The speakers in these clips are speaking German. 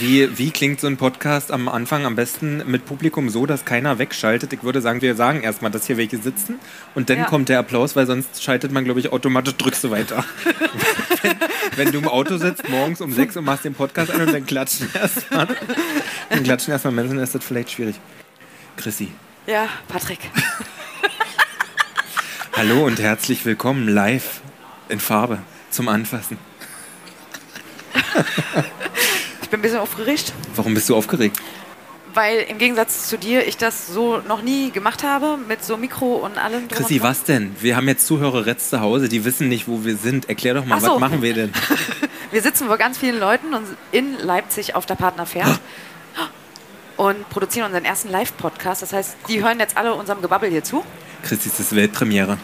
Wie, wie klingt so ein Podcast am Anfang am besten mit Publikum so, dass keiner wegschaltet? Ich würde sagen, wir sagen erstmal, dass hier welche sitzen und dann Ja. kommt der Applaus, weil sonst schaltet man, glaube ich, automatisch, drückst du weiter. wenn, wenn du im Auto sitzt morgens um sechs und machst den Podcast an und dann klatschen erstmal. Dann klatschen erstmal Menschen, ist das vielleicht schwierig. Chrissy, Ja, Patrick. hallo und herzlich willkommen live in Farbe zum Anfassen. Ich bin ein bisschen aufgeregt, Warum bist du aufgeregt? weil im Gegensatz zu dir ich das so noch nie gemacht habe, mit so Mikro und allem. drum Chrissy, und was denn? Wir haben jetzt Zuhörer jetzt zu Hause, die wissen nicht, wo wir sind. Erklär doch mal, so. was machen wir denn? Wir sitzen vor ganz vielen Leuten und in Leipzig auf der Partnerfährt und produzieren unseren ersten Live-Podcast. Das heißt, die hören jetzt alle unserem Gebabbel hier zu. Chrissy, es ist Weltpremiere.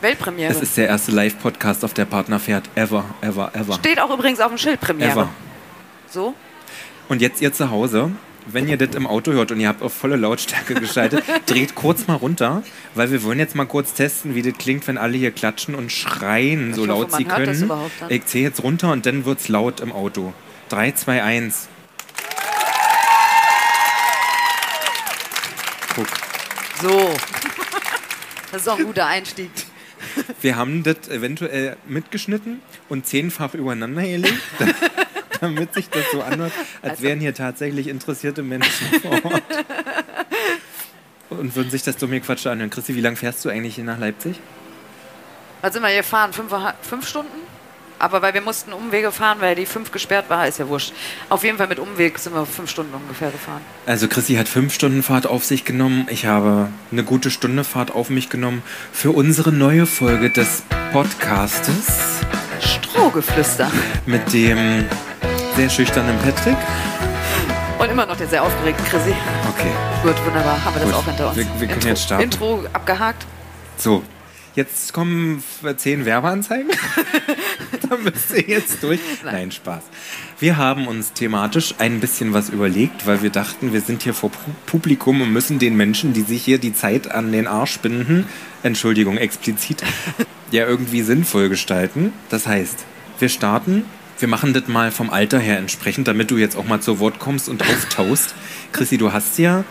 Weltpremiere. Es ist der erste Live-Podcast auf der Partnerfährt ever, ever, ever. Steht auch übrigens auf dem Schild Premiere. Ever. So. Und jetzt ihr zu Hause, wenn ihr das im Auto hört und ihr habt auf volle Lautstärke geschaltet, dreht kurz mal runter, weil wir wollen jetzt mal kurz testen, wie das klingt, wenn alle hier klatschen und schreien, so Ich hoffe, laut sie können. Ich zähle jetzt runter und dann wird's laut im Auto. 3, 2, 1. Guck. So. Das ist auch ein guter Einstieg. Wir haben das eventuell mitgeschnitten und zehnfach übereinander gelegt, damit sich das so anhört, als Also- wären hier tatsächlich interessierte Menschen vor Ort. Und würden sich das dumme Quatsch anhören. Christi, wie lange fährst du eigentlich hier nach Leipzig? Was sind wir hier gefahren? Fünf, fünf Stunden? Aber weil wir mussten Umwege fahren, weil die fünf gesperrt war, ist ja wurscht. Auf jeden Fall mit Umweg sind wir fünf Stunden ungefähr gefahren. Also Christi hat fünf Stunden Fahrt auf sich genommen. Ich habe eine gute Stunde Fahrt auf mich genommen für unsere neue Folge des Podcastes Strohgeflüster. mit dem sehr schüchternen Patrick. Und immer noch der sehr aufgeregte Chrissy. Okay. Gut, wunderbar. Haben wir das Gut. auch hinter uns. Wir- wir können Intro, jetzt starten. Intro abgehakt. So, jetzt kommen zehn Werbeanzeigen. da müsst ihr jetzt durch. Nein. Nein. Spaß. Wir haben uns thematisch ein bisschen was überlegt, weil wir dachten, wir sind hier vor Pu- Publikum und müssen den Menschen, die sich hier die Zeit an den Arsch binden, Entschuldigung, explizit, ja irgendwie sinnvoll gestalten. Das heißt, wir starten. Wir machen das mal vom Alter her entsprechend, damit du jetzt auch mal zu Wort kommst und auftaust. Chrissy, du hast ja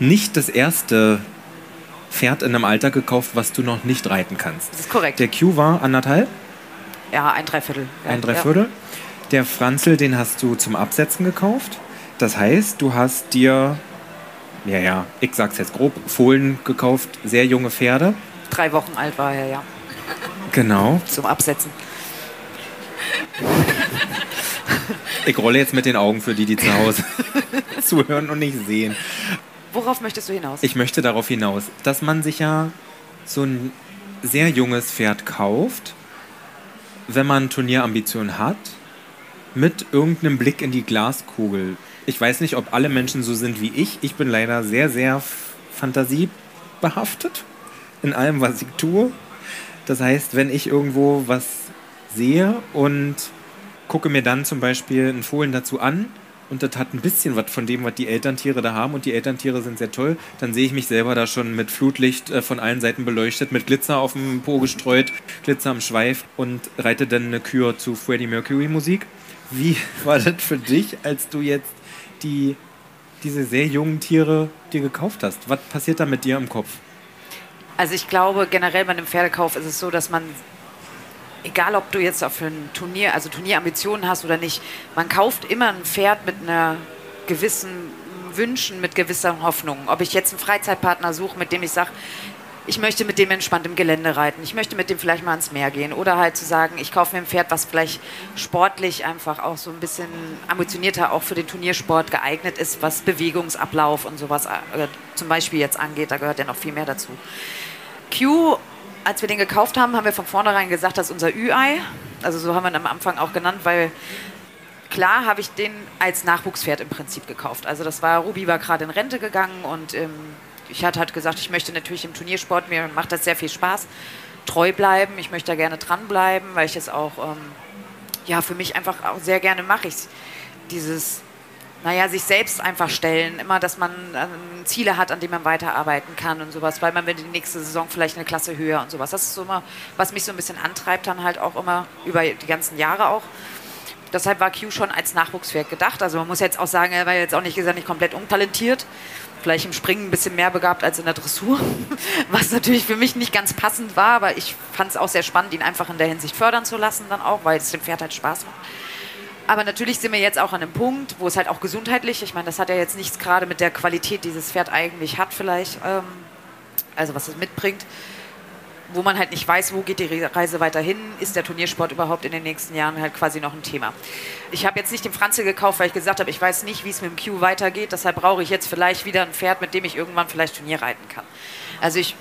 nicht das erste Pferd in einem Alter gekauft, was du noch nicht reiten kannst. Das ist korrekt. Der Q war anderthalb, ja, ein Dreiviertel. Ja, ein Dreiviertel. Der Franzl, den hast du zum Absetzen gekauft. Das heißt, du hast dir, ja, ja, ich sag's jetzt grob, Fohlen gekauft, sehr junge Pferde. Ja. Drei Wochen alt war er, ja. Genau. Zum Absetzen. Ich rolle jetzt mit den Augen für die, die zu Hause zuhören und nicht sehen. Worauf möchtest du hinaus? Ich möchte darauf hinaus, dass man sich ja so ein sehr junges Pferd kauft, wenn man Turnierambitionen hat, mit irgendeinem Blick in die Glaskugel. Ich weiß nicht, ob alle Menschen so sind wie ich. Ich bin leider sehr, sehr fantasiebehaftet in allem, was ich tue. Das heißt, wenn ich irgendwo was sehe und gucke mir dann zum Beispiel einen Fohlen dazu an und das hat ein bisschen was von dem, was die Elterntiere da haben und die Elterntiere sind sehr toll, dann sehe ich mich selber da schon mit Flutlicht äh, von allen Seiten beleuchtet, mit Glitzer auf dem Po gestreut, Glitzer am Schweif und reite dann eine Kür zu Freddie Mercury Musik. Wie war das für dich, als du jetzt die, diese sehr jungen Tiere dir gekauft hast? Was passiert da mit dir im Kopf? Also ich glaube, generell bei einem Pferdekauf ist es so, dass man, egal ob du jetzt auf ein Turnier, also Turnierambitionen hast oder nicht, man kauft immer ein Pferd mit einer gewissen Wünschen, mit gewisser Hoffnung. Ob ich jetzt einen Freizeitpartner suche, mit dem ich sage, ich möchte mit dem entspannt im Gelände reiten, ich möchte mit dem vielleicht mal ans Meer gehen oder halt zu sagen, ich kaufe mir ein Pferd, was vielleicht sportlich einfach auch so ein bisschen ambitionierter auch für den Turniersport geeignet ist, was Bewegungsablauf und sowas äh, zum Beispiel jetzt angeht, da gehört ja noch viel mehr dazu. Q, als wir den gekauft haben, haben wir von vornherein gesagt, das ist unser Ü-Ei. Also so haben wir ihn am Anfang auch genannt, weil klar habe ich den als Nachwuchspferd im Prinzip gekauft. Also das war, Ruby war gerade in Rente gegangen und ähm, ich hatte halt gesagt, ich möchte natürlich im Turniersport, mir macht das sehr viel Spaß, treu bleiben. Ich möchte da gerne dranbleiben, weil ich es auch, ähm, ja, für mich einfach auch sehr gerne mache. Ich dieses naja, sich selbst einfach stellen. Immer, dass man ähm, Ziele hat, an denen man weiterarbeiten kann und sowas, weil man will die nächste Saison vielleicht eine Klasse höher und sowas. Das ist so immer, was mich so ein bisschen antreibt, dann halt auch immer über die ganzen Jahre auch. deshalb war Q schon als Nachwuchspferd gedacht. Also man muss jetzt auch sagen, er war jetzt auch nicht gesagt nicht komplett untalentiert. Vielleicht im Springen ein bisschen mehr begabt als in der Dressur, was natürlich für mich nicht ganz passend war, aber ich fand es auch sehr spannend, ihn einfach in der Hinsicht fördern zu lassen, dann auch, weil es dem Pferd halt Spaß macht. Aber natürlich sind wir jetzt auch an einem Punkt, wo es halt auch gesundheitlich, ich meine, das hat ja jetzt nichts gerade mit der Qualität, die dieses Pferd eigentlich hat, vielleicht, ähm, also was es mitbringt, wo man halt nicht weiß, wo geht die Reise weiterhin, ist der Turniersport überhaupt in den nächsten Jahren halt quasi noch ein Thema. Ich habe jetzt nicht den Franzl gekauft, weil ich gesagt habe, ich weiß nicht, wie es mit dem Q weitergeht, deshalb brauche ich jetzt vielleicht wieder ein Pferd, mit dem ich irgendwann vielleicht Turnier reiten kann. Also ich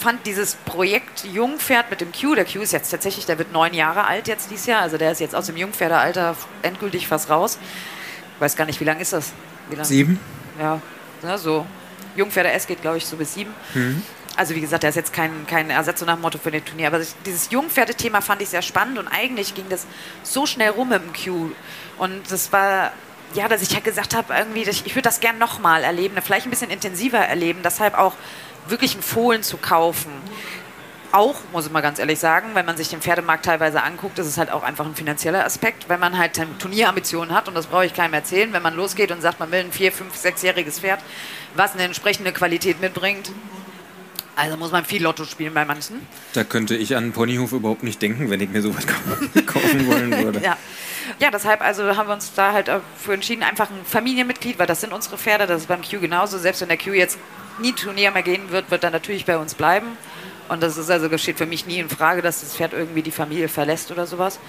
fand dieses Projekt Jungpferd mit dem Q, der Q ist jetzt tatsächlich, der wird neun Jahre alt jetzt dieses Jahr, also der ist jetzt aus dem Jungpferdealter endgültig fast raus. Ich weiß gar nicht, wie lange ist das? Lang? Sieben? Ja, ne, so. Jungpferde S geht, glaube ich, so bis sieben. Mhm also wie gesagt, der ist jetzt kein, kein Ersatz nach dem Motto für den Turnier, aber dieses Jungpferdethema fand ich sehr spannend und eigentlich ging das so schnell rum mit dem Q. Und das war, ja, dass ich halt gesagt habe, irgendwie, ich, ich würde das gern nochmal erleben, vielleicht ein bisschen intensiver erleben, deshalb auch wirklich einen Fohlen zu kaufen. Auch, muss ich mal ganz ehrlich sagen, wenn man sich den Pferdemarkt teilweise anguckt, ist es halt auch einfach ein finanzieller Aspekt. Wenn man halt Turnierambitionen hat, und das brauche ich keinem erzählen, wenn man losgeht und sagt, man will ein vier-, fünf-, sechsjähriges Pferd, was eine entsprechende Qualität mitbringt, also muss man viel Lotto spielen bei manchen. Da könnte ich an Ponyhof überhaupt nicht denken, wenn ich mir sowas kaufen wollen würde. ja. Ja, deshalb also haben wir uns da halt für entschieden, einfach ein Familienmitglied, weil das sind unsere Pferde, das ist beim Q genauso. Selbst wenn der Q jetzt nie Turnier mehr gehen wird, wird er natürlich bei uns bleiben. Und das ist also, das steht für mich nie in Frage, dass das Pferd irgendwie die Familie verlässt oder sowas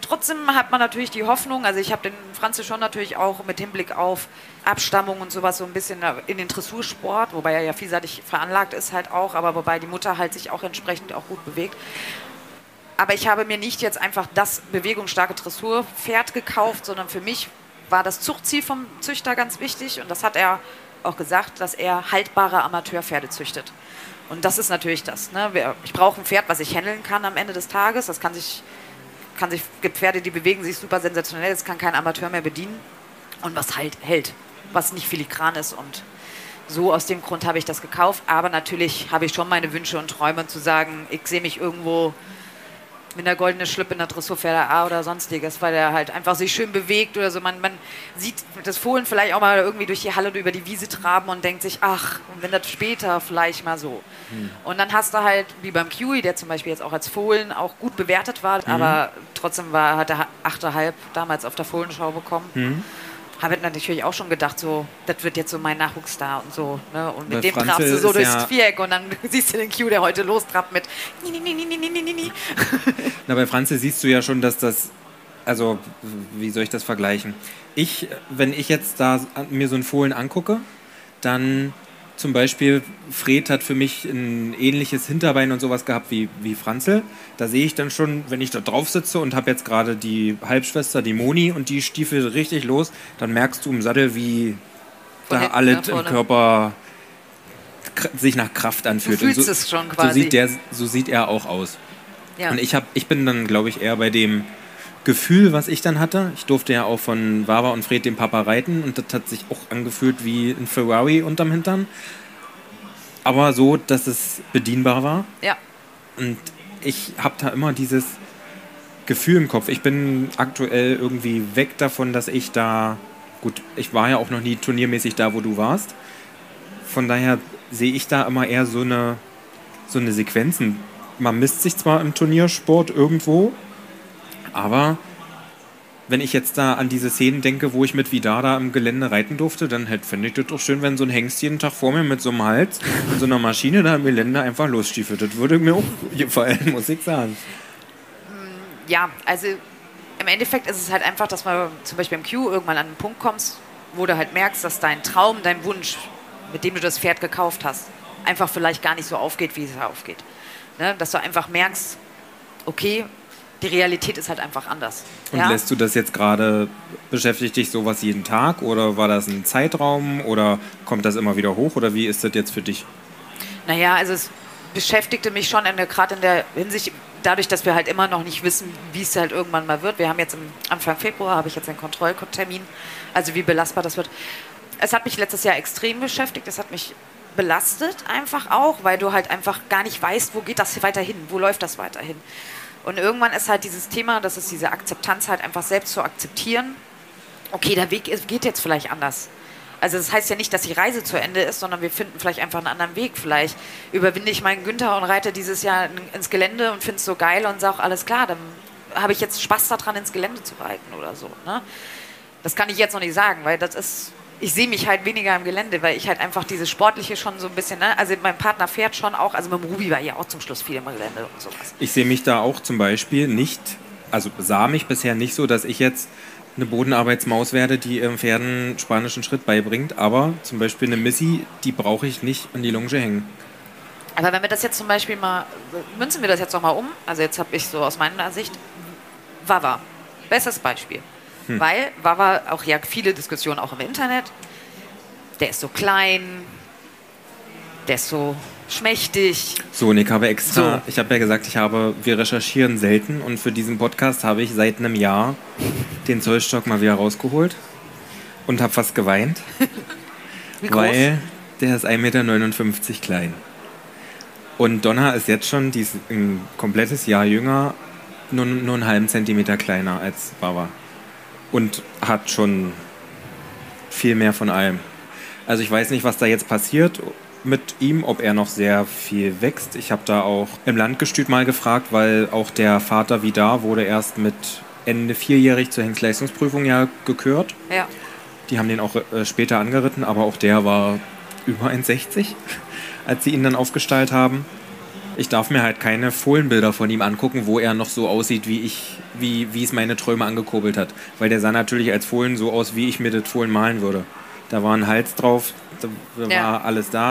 trotzdem hat man natürlich die Hoffnung, also ich habe den Franzl schon natürlich auch mit Hinblick auf Abstammung und sowas so ein bisschen in den Dressursport, wobei er ja vielseitig veranlagt ist halt auch, aber wobei die Mutter halt sich auch entsprechend auch gut bewegt. Aber ich habe mir nicht jetzt einfach das bewegungsstarke Dressurpferd gekauft, sondern für mich war das Zuchtziel vom Züchter ganz wichtig und das hat er auch gesagt, dass er haltbare Amateurpferde züchtet. Und das ist natürlich das. Ne? Ich brauche ein Pferd, was ich handeln kann am Ende des Tages. Das kann sich kann sich, gibt Pferde, die bewegen sich super sensationell, das kann kein Amateur mehr bedienen. Und was halt hält, was nicht filigran ist. Und so aus dem Grund habe ich das gekauft. Aber natürlich habe ich schon meine Wünsche und Träume zu sagen, ich sehe mich irgendwo mit einer goldenen Schlippe in der Dressurpferde A oder sonstiges, weil er halt einfach sich schön bewegt oder so. Man, man sieht das Fohlen vielleicht auch mal irgendwie durch die Halle oder über die Wiese traben und denkt sich, ach, und wenn das später vielleicht mal so. Hm. Und dann hast du halt, wie beim Kiwi, der zum Beispiel jetzt auch als Fohlen auch gut bewertet war, hm. aber trotzdem war, hat er 8,5 damals auf der Fohlenschau bekommen. Hm habe ich natürlich auch schon gedacht, so, das wird jetzt so mein Nachwuchsstar und so. Ne? Und mit Bei dem Franzl trabst du so durchs ja Viereck und dann siehst du den Q, der heute lostrappt mit ni, ni, ni. Na, bei Franzl siehst du ja schon, dass das, also, wie soll ich das vergleichen? Ich, wenn ich jetzt da mir so einen Fohlen angucke, dann zum Beispiel, Fred hat für mich ein ähnliches Hinterbein und sowas gehabt wie, wie Franzl. Da sehe ich dann schon, wenn ich da drauf sitze und habe jetzt gerade die Halbschwester, die Moni, und die stiefelt richtig los, dann merkst du im Sattel, wie da alles im Körper sich nach Kraft anfühlt. Du fühlst so, es schon quasi. So sieht, der, so sieht er auch aus. Ja. Und ich, hab, ich bin dann, glaube ich, eher bei dem Gefühl, was ich dann hatte. Ich durfte ja auch von Wawa und Fred den Papa reiten und das hat sich auch angefühlt wie ein Ferrari unterm Hintern. Aber so, dass es bedienbar war. Ja. Und ich habe da immer dieses Gefühl im Kopf. Ich bin aktuell irgendwie weg davon, dass ich da. Gut, ich war ja auch noch nie turniermäßig da, wo du warst. Von daher sehe ich da immer eher so eine, so eine Sequenzen. Man misst sich zwar im Turniersport irgendwo, aber wenn ich jetzt da an diese Szenen denke, wo ich mit Vidada im Gelände reiten durfte, dann halt, finde ich das doch schön, wenn so ein Hengst jeden Tag vor mir mit so einem Hals und so einer Maschine da im Gelände einfach losstiefelt. Das würde mir auch gefallen, muss ich sagen. Ja, also im Endeffekt ist es halt einfach, dass man zum Beispiel beim Q irgendwann an einen Punkt kommst, wo du halt merkst, dass dein Traum, dein Wunsch, mit dem du das Pferd gekauft hast, einfach vielleicht gar nicht so aufgeht, wie es aufgeht. Ne? Dass du einfach merkst, okay, die Realität ist halt einfach anders. Und ja? lässt du das jetzt gerade, beschäftigt dich sowas jeden Tag oder war das ein Zeitraum oder kommt das immer wieder hoch oder wie ist das jetzt für dich? Naja, also es beschäftigte mich schon gerade in der Hinsicht, dadurch, dass wir halt immer noch nicht wissen, wie es halt irgendwann mal wird. Wir haben jetzt im Anfang Februar, habe ich jetzt einen Kontrolltermin, also wie belastbar das wird. Es hat mich letztes Jahr extrem beschäftigt, es hat mich belastet einfach auch, weil du halt einfach gar nicht weißt, wo geht das weiterhin, wo läuft das weiterhin. Und irgendwann ist halt dieses Thema, das ist diese Akzeptanz halt einfach selbst zu akzeptieren. Okay, der Weg geht jetzt vielleicht anders. Also das heißt ja nicht, dass die Reise zu Ende ist, sondern wir finden vielleicht einfach einen anderen Weg. Vielleicht überwinde ich meinen Günther und reite dieses Jahr ins Gelände und finde es so geil und sage, alles klar, dann habe ich jetzt Spaß daran, ins Gelände zu reiten oder so. Ne? Das kann ich jetzt noch nicht sagen, weil das ist, ich sehe mich halt weniger im Gelände, weil ich halt einfach dieses Sportliche schon so ein bisschen, ne? also mein Partner fährt schon auch, also mit dem Ruby war ja auch zum Schluss viel im Gelände und sowas. Ich sehe mich da auch zum Beispiel nicht, also sah mich bisher nicht so, dass ich jetzt eine Bodenarbeitsmaus werde, die ihren Pferden spanischen Schritt beibringt, aber zum Beispiel eine Missy, die brauche ich nicht an die Longe hängen. Aber wenn wir das jetzt zum Beispiel mal, münzen wir das jetzt nochmal um, also jetzt habe ich so aus meiner Sicht, Wawa, bestes Beispiel. Hm. Weil Wawa auch ja viele Diskussionen auch im Internet, der ist so klein, der ist so schmächtig. So, und ich habe extra, so. ich habe ja gesagt, ich habe, wir recherchieren selten und für diesen Podcast habe ich seit einem Jahr den Zollstock mal wieder rausgeholt und habe fast geweint. Wie groß? Weil der ist 1,59 Meter klein. Und Donna ist jetzt schon die ist ein komplettes Jahr jünger, nur, nur einen halben Zentimeter kleiner als Baba. Und hat schon viel mehr von allem. Also ich weiß nicht, was da jetzt passiert mit ihm, ob er noch sehr viel wächst. Ich habe da auch im Landgestüt mal gefragt, weil auch der Vater Vidar wurde erst mit Ende vierjährig zur Hengstleistungsprüfung ja gekürt. Ja. Die haben den auch äh, später angeritten, aber auch der war über 1,60, als sie ihn dann aufgestallt haben. Ich darf mir halt keine Fohlenbilder von ihm angucken, wo er noch so aussieht, wie ich, wie, wie es meine Träume angekurbelt hat. Weil der sah natürlich als Fohlen so aus, wie ich mir das Fohlen malen würde. Da war ein Hals drauf, da war ja. alles da.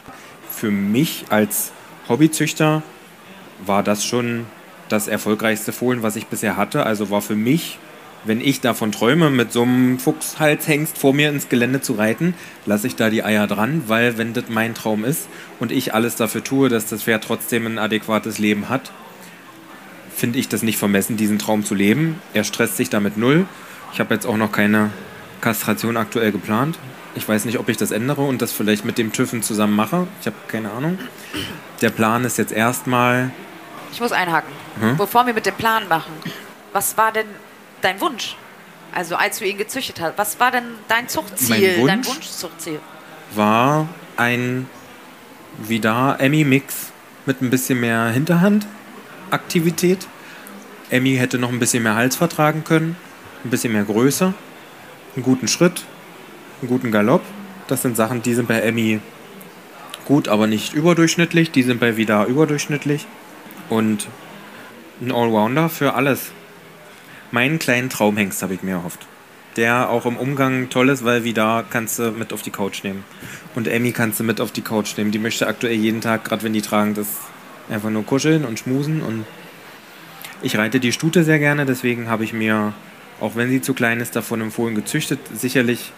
Für mich als Hobbyzüchter war das schon das erfolgreichste Fohlen, was ich bisher hatte. Also war für mich, wenn ich davon träume, mit so einem Fuchshalshengst vor mir ins Gelände zu reiten, lasse ich da die Eier dran, weil wenn das mein Traum ist und ich alles dafür tue, dass das Pferd trotzdem ein adäquates Leben hat, finde ich das nicht vermessen, diesen Traum zu leben. Er stresst sich damit null. Ich habe jetzt auch noch keine Kastration aktuell geplant. Ich weiß nicht, ob ich das ändere und das vielleicht mit dem TÜVen zusammen mache. Ich habe keine Ahnung. Der Plan ist jetzt erstmal. Ich muss einhaken. Hm? Bevor wir mit dem Plan machen, was war denn dein Wunsch? Also als du ihn gezüchtet hast, was war denn dein Zuchtziel, Wunsch dein Wunschzuchtziel? War ein Vidar Emmy Mix mit ein bisschen mehr Hinterhandaktivität. Emmy hätte noch ein bisschen mehr Hals vertragen können, ein bisschen mehr Größe, einen guten Schritt, einen guten Galopp. Das sind Sachen, die sind bei Emmy gut, aber nicht überdurchschnittlich. Die sind bei Vida überdurchschnittlich. Und ein Allrounder für alles. Meinen kleinen Traumhengst habe ich mir erhofft. Der auch im Umgang toll ist, weil Vida kannst du mit auf die Couch nehmen. Und Emmy kannst du mit auf die Couch nehmen. Die möchte aktuell jeden Tag, gerade wenn die tragen, das einfach nur kuscheln und schmusen. Und ich reite die Stute sehr gerne, deswegen habe ich mir, auch wenn sie zu klein ist, davon empfohlen gezüchtet. Sicherlich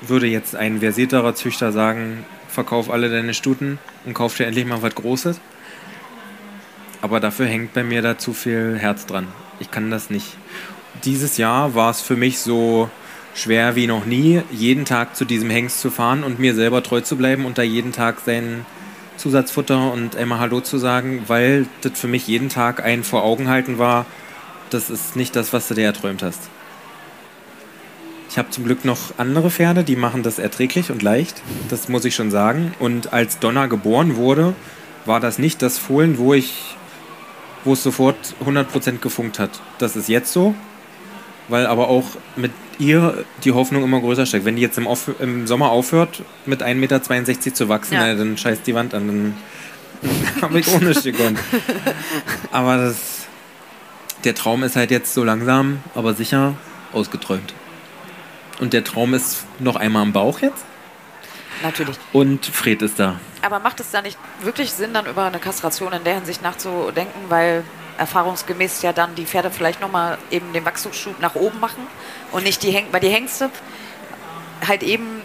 würde jetzt ein versierterer Züchter sagen, verkauf alle deine Stuten und kauf dir endlich mal was Großes. Aber dafür hängt bei mir da zu viel Herz dran. Ich kann das nicht. Dieses Jahr war es für mich so schwer wie noch nie, jeden Tag zu diesem Hengst zu fahren und mir selber treu zu bleiben und da jeden Tag sein Zusatzfutter und einmal Hallo zu sagen, weil das für mich jeden Tag ein vor Augen halten war, das ist nicht das, was du dir erträumt hast. Ich habe zum Glück noch andere Pferde, die machen das erträglich und leicht. Das muss ich schon sagen. Und als Donna geboren wurde, war das nicht das Fohlen, wo ich, wo es sofort 100% gefunkt hat. Das ist jetzt so, weil aber auch mit ihr die Hoffnung immer größer steckt. Wenn die jetzt im, Auf im Sommer aufhört, mit 1,62 Meter zu wachsen, ja. na, dann scheißt die Wand an. Dann habe ich ohne gekonnt. Aber das, der Traum ist halt jetzt so langsam, aber sicher ausgeträumt. Und der Traum ist noch einmal am Bauch jetzt? Natürlich. Und Fred ist da. Aber macht es da nicht wirklich Sinn, dann über eine Kastration in der Hinsicht nachzudenken, weil erfahrungsgemäß ja dann die Pferde vielleicht nochmal eben den Wachstumsschub nach oben machen und nicht die Hengste, weil die Hengste halt eben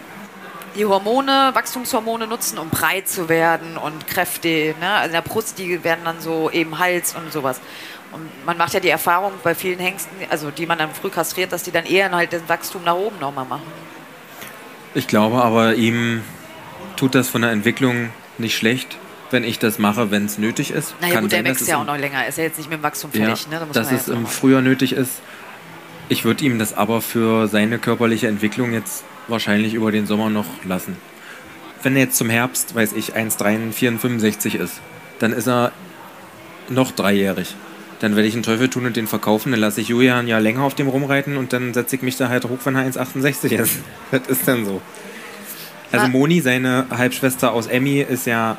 die Hormone, Wachstumshormone nutzen, um breit zu werden und Kräfte, ne? Also in der Brust, die werden dann so eben Hals und sowas. Und man macht ja die Erfahrung bei vielen Hengsten, also die man dann früh kastriert, dass die dann eher halt das Wachstum nach oben nochmal machen. Ich glaube aber, ihm tut das von der Entwicklung nicht schlecht, wenn ich das mache, wenn es nötig ist. Naja, Kann gut, der sein, dass wächst ja auch noch länger. Ist ja jetzt nicht mit dem Wachstum ja, fertig, ne? Da dass es ja im Frühjahr nötig ist. Ich würde ihm das aber für seine körperliche Entwicklung jetzt wahrscheinlich über den Sommer noch lassen. Wenn er jetzt zum Herbst, weiß ich, 1,64 ist, dann ist er noch dreijährig. Dann werde ich einen Teufel tun und den verkaufen, dann lasse ich Julian ja länger auf dem rumreiten und dann setze ich mich da halt hoch, wenn er 1,68 ist. Das ist dann so. Also Ah. Moni, seine Halbschwester aus Emmy, ist ja,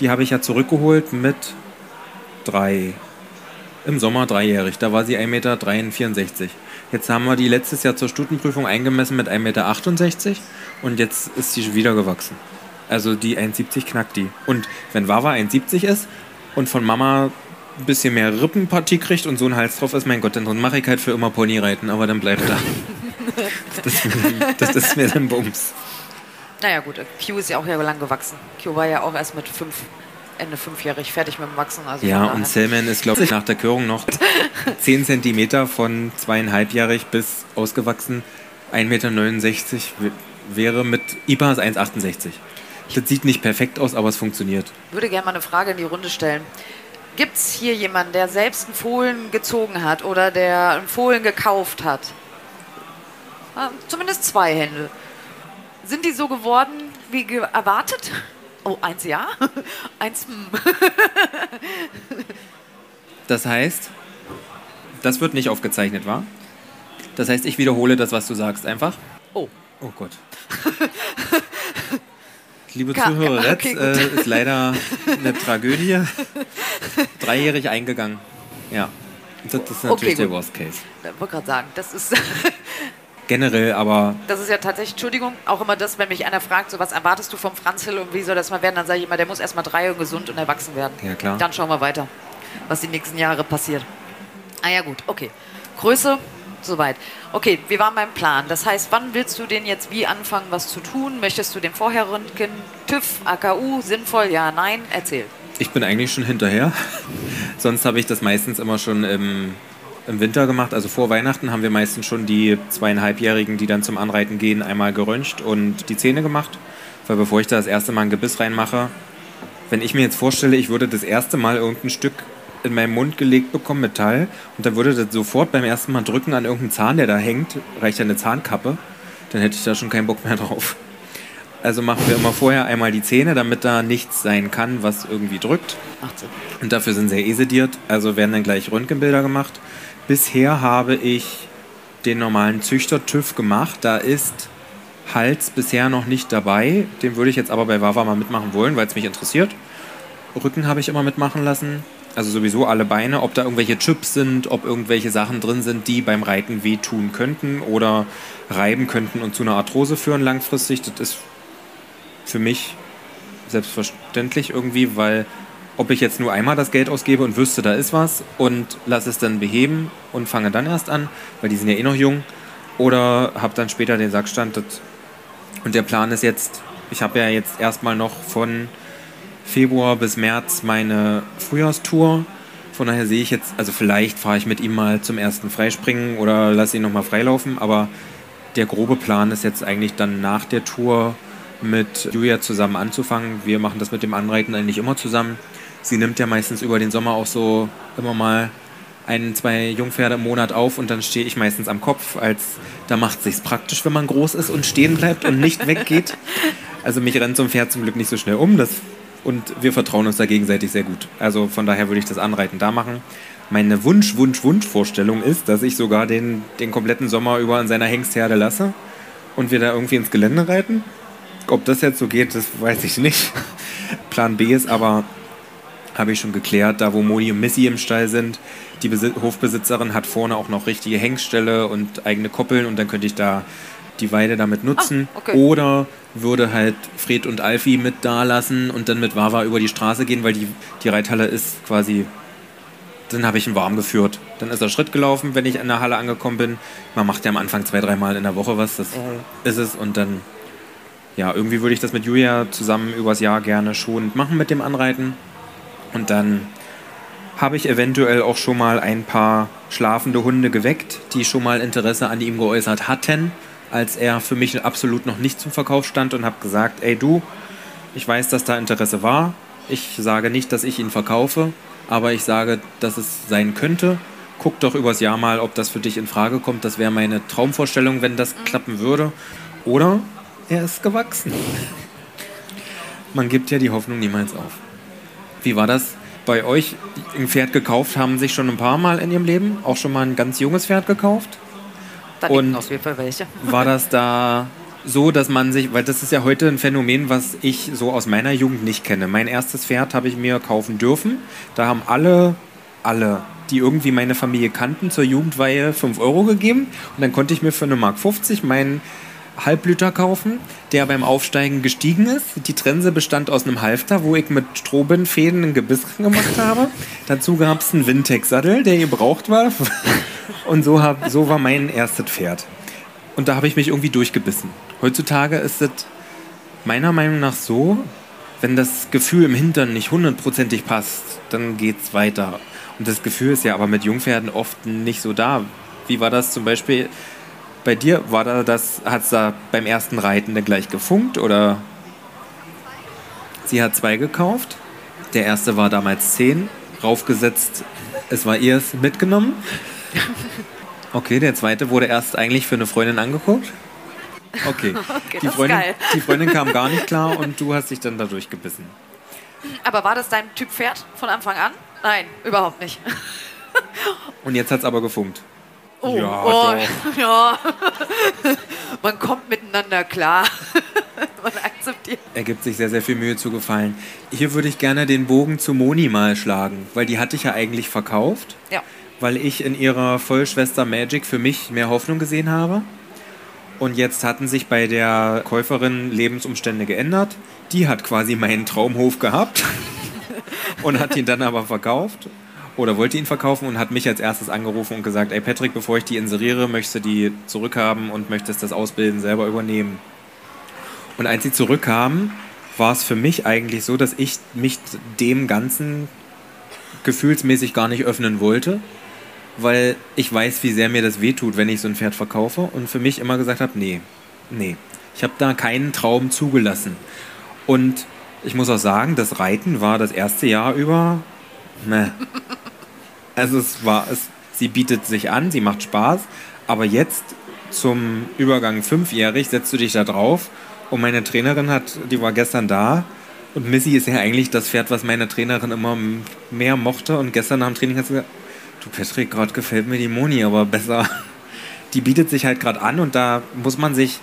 die habe ich ja zurückgeholt mit drei, im Sommer dreijährig. Da war sie 1,64 Meter. Jetzt haben wir die letztes Jahr zur Stutenprüfung eingemessen mit 1,68 Meter und jetzt ist sie wieder gewachsen. Also die 1,70 knackt die. Und wenn Wawa 1,70 ist und von Mama ein bisschen mehr Rippenpartie kriegt und so ein Hals drauf ist, mein Gott, dann mache ich halt für immer Ponyreiten, aber dann bleibt er. Das, das ist mir dann Bums. Naja, gut, Q ist ja auch ja lang gewachsen. Q war ja auch erst mit fünf, Ende fünfjährig fertig mit dem Wachsen. Also Ja, und Selman ist, glaube ich, nach der Körung noch 10 cm von zweieinhalbjährig bis ausgewachsen 1,69 Meter wäre mit IPA ist 1,68. Das sieht nicht perfekt aus, aber es funktioniert. würde gerne mal eine Frage in die Runde stellen. Gibt es hier jemanden, der selbst einen Fohlen gezogen hat oder der einen Fohlen gekauft hat? Ah, zumindest zwei Hände. Sind die so geworden wie ge erwartet? Oh, eins ja, eins hm. Das heißt, das wird nicht aufgezeichnet, wa? Das heißt, ich wiederhole das, was du sagst, einfach. Oh, Oh Gott. Liebe Ka- Zuhörer, okay, äh, ist leider eine Tragödie. Dreijährig eingegangen. Ja. Das ist natürlich Okay, der. Worst Case. ich wollte gerade sagen, das ist, Generell, aber das ist ja tatsächlich, Entschuldigung, auch immer das, wenn mich einer fragt, so was erwartest du vom Franz Hill und wie soll das mal werden, dann sage ich immer, der muss erst mal drei und gesund und erwachsen werden. Ja, klar. Dann schauen wir weiter, was die nächsten Jahre passiert. Ah ja, gut, okay. Größe, soweit. Okay, wir waren beim Plan. Das heißt, wann willst du denn jetzt wie anfangen, was zu tun? Möchtest du den vorher röntgen? TÜV, AKU, sinnvoll, ja, nein? Erzähl. Ich bin eigentlich schon hinterher. Sonst habe ich das meistens immer schon im, im Winter gemacht. Also vor Weihnachten haben wir meistens schon die zweieinhalbjährigen, die dann zum Anreiten gehen, einmal geröntgt und die Zähne gemacht. Weil bevor ich da das erste Mal ein Gebiss reinmache, wenn ich mir jetzt vorstelle, ich würde das erste Mal irgendein Stück in meinen Mund gelegt bekommen, Metall, und dann würde das sofort beim ersten Mal drücken an irgendeinen Zahn, der da hängt, reicht ja eine Zahnkappe, dann hätte ich da schon keinen Bock mehr drauf. Also machen wir immer vorher einmal die Zähne, damit da nichts sein kann, was irgendwie drückt. Und dafür sind sie eh sediert, also werden dann gleich Röntgenbilder gemacht. Bisher habe ich den normalen Züchter-TÜV gemacht. Da ist Hals bisher noch nicht dabei. Den würde ich jetzt aber bei Wawa mal mitmachen wollen, weil es mich interessiert. Rücken habe ich immer mitmachen lassen. Also sowieso alle Beine, ob da irgendwelche Chips sind, ob irgendwelche Sachen drin sind, die beim Reiten wehtun könnten oder reiben könnten und zu einer Arthrose führen langfristig. Das ist für mich selbstverständlich irgendwie, weil ob ich jetzt nur einmal das Geld ausgebe und wüsste, da ist was und lasse es dann beheben und fange dann erst an, weil die sind ja eh noch jung, oder habe dann später den Sackstand. Und der Plan ist jetzt, ich habe ja jetzt erstmal noch von Februar bis März meine Frühjahrstour. Von daher sehe ich jetzt, also vielleicht fahre ich mit ihm mal zum ersten Freispringen oder lasse ihn nochmal freilaufen, aber der grobe Plan ist jetzt eigentlich dann nach der Tour mit Julia zusammen anzufangen. Wir machen das mit dem Anreiten eigentlich immer zusammen. Sie nimmt ja meistens über den Sommer auch so immer mal ein, zwei Jungpferde im Monat auf und dann stehe ich meistens am Kopf, als da macht sich's praktisch, wenn man groß ist und stehen bleibt und nicht weggeht. Also mich rennt so ein Pferd zum Glück nicht so schnell um. Das, und wir vertrauen uns da gegenseitig sehr gut. Also von daher würde ich das Anreiten da machen. Meine Wunsch, Wunsch, Wunschvorstellung ist, dass ich sogar den, den kompletten Sommer über an seiner Hengstherde lasse und wir da irgendwie ins Gelände reiten. Ob das jetzt so geht, das weiß ich nicht. Plan B ist aber, habe ich schon geklärt, da wo Moni und Missy im Stall sind, die Besi Hofbesitzerin hat vorne auch noch richtige Hengstelle und eigene Koppeln und dann könnte ich da die Weide damit nutzen. Ah, okay. Oder würde halt Fred und Alfie mit da lassen und dann mit Wawa über die Straße gehen, weil die, die Reithalle ist quasi. Dann habe ich ihn warm geführt. Dann ist er Schritt gelaufen, wenn ich in der Halle angekommen bin. Man macht ja am Anfang zwei, dreimal in der Woche was, das ist es. Und dann, ja, irgendwie würde ich das mit Julia zusammen übers Jahr gerne schonend machen mit dem Anreiten. Und dann habe ich eventuell auch schon mal ein paar schlafende Hunde geweckt, die schon mal Interesse an ihm geäußert hatten, als er für mich absolut noch nicht zum Verkauf stand und habe gesagt, ey du, ich weiß, dass da Interesse war, Ich sage nicht, dass ich ihn verkaufe, aber ich sage, dass es sein könnte. Guck doch übers Jahr mal, ob das für dich in Frage kommt. Das wäre meine Traumvorstellung, wenn das klappen würde. Oder er ist gewachsen. Man gibt ja die Hoffnung niemals auf. Wie war das bei euch? Ein Pferd gekauft haben sich schon ein paar Mal in ihrem Leben? Auch schon mal ein ganz junges Pferd gekauft? Da Und- auf jeden Fall welche. War das da so, dass man sich, weil das ist ja heute ein Phänomen, was ich so aus meiner Jugend nicht kenne. Mein erstes Pferd habe ich mir kaufen dürfen. Da haben alle, alle, die irgendwie meine Familie kannten, zur Jugendweihe 5 Euro gegeben. Und dann konnte ich mir für eine Mark 50 meinen Halbliter kaufen, der beim Aufsteigen gestiegen ist. Die Trense bestand aus einem Halfter, wo ich mit Strohbindfäden ein Gebiss gemacht habe. Dazu gab es einen Windtech-Sattel, der gebraucht war. Und so, hab, so war mein erstes Pferd. Und da habe ich mich irgendwie durchgebissen. Heutzutage ist es meiner Meinung nach so, wenn das Gefühl im Hintern nicht hundertprozentig passt, dann geht's weiter. Und das Gefühl ist ja aber mit Jungpferden oft nicht so da. Wie war das zum Beispiel bei dir? War da das, hat es da beim ersten Reiten dann gleich gefunkt oder? Sie hat zwei gekauft. Der erste war damals zehn, raufgesetzt, es war ihrs mitgenommen. Okay, der zweite wurde erst eigentlich für eine Freundin angeguckt. Okay. Okay, die, Freundin, die Freundin kam gar nicht klar und du hast dich dann da durchgebissen. Aber war das dein Typ Pferd von Anfang an? Nein, überhaupt nicht. Und jetzt hat es aber gefunkt. Oh, Ja, oh, doch. ja. Man kommt miteinander klar. Man akzeptiert. Er gibt sich sehr, sehr viel Mühe zu gefallen. Hier würde ich gerne den Bogen zu Moni mal schlagen, weil die hatte ich ja eigentlich verkauft, Ja. Weil ich in ihrer Vollschwester Magic für mich mehr Hoffnung gesehen habe. Und jetzt hatten sich bei der Käuferin Lebensumstände geändert. Die hat quasi meinen Traumhof gehabt und hat ihn dann aber verkauft oder wollte ihn verkaufen und hat mich als erstes angerufen und gesagt, ey Patrick, bevor ich die inseriere, möchtest du die zurückhaben und möchtest das Ausbilden selber übernehmen. Und als sie zurückkamen, war es für mich eigentlich so, dass ich mich dem Ganzen gefühlsmäßig gar nicht öffnen wollte, weil ich weiß, wie sehr mir das wehtut, wenn ich so ein Pferd verkaufe und für mich immer gesagt habe, nee, nee, ich habe da keinen Traum zugelassen. Und ich muss auch sagen, das Reiten war das erste Jahr über, ne. Also es war, es, sie bietet sich an, sie macht Spaß, aber jetzt zum Übergang fünfjährig setzt du dich da drauf und meine Trainerin hat, die war gestern da und Missy ist ja eigentlich das Pferd, was meine Trainerin immer mehr mochte und gestern nach dem Training hat sie gesagt, du Patrick, gerade gefällt mir die Moni, aber besser. Die bietet sich halt gerade an und da muss man sich,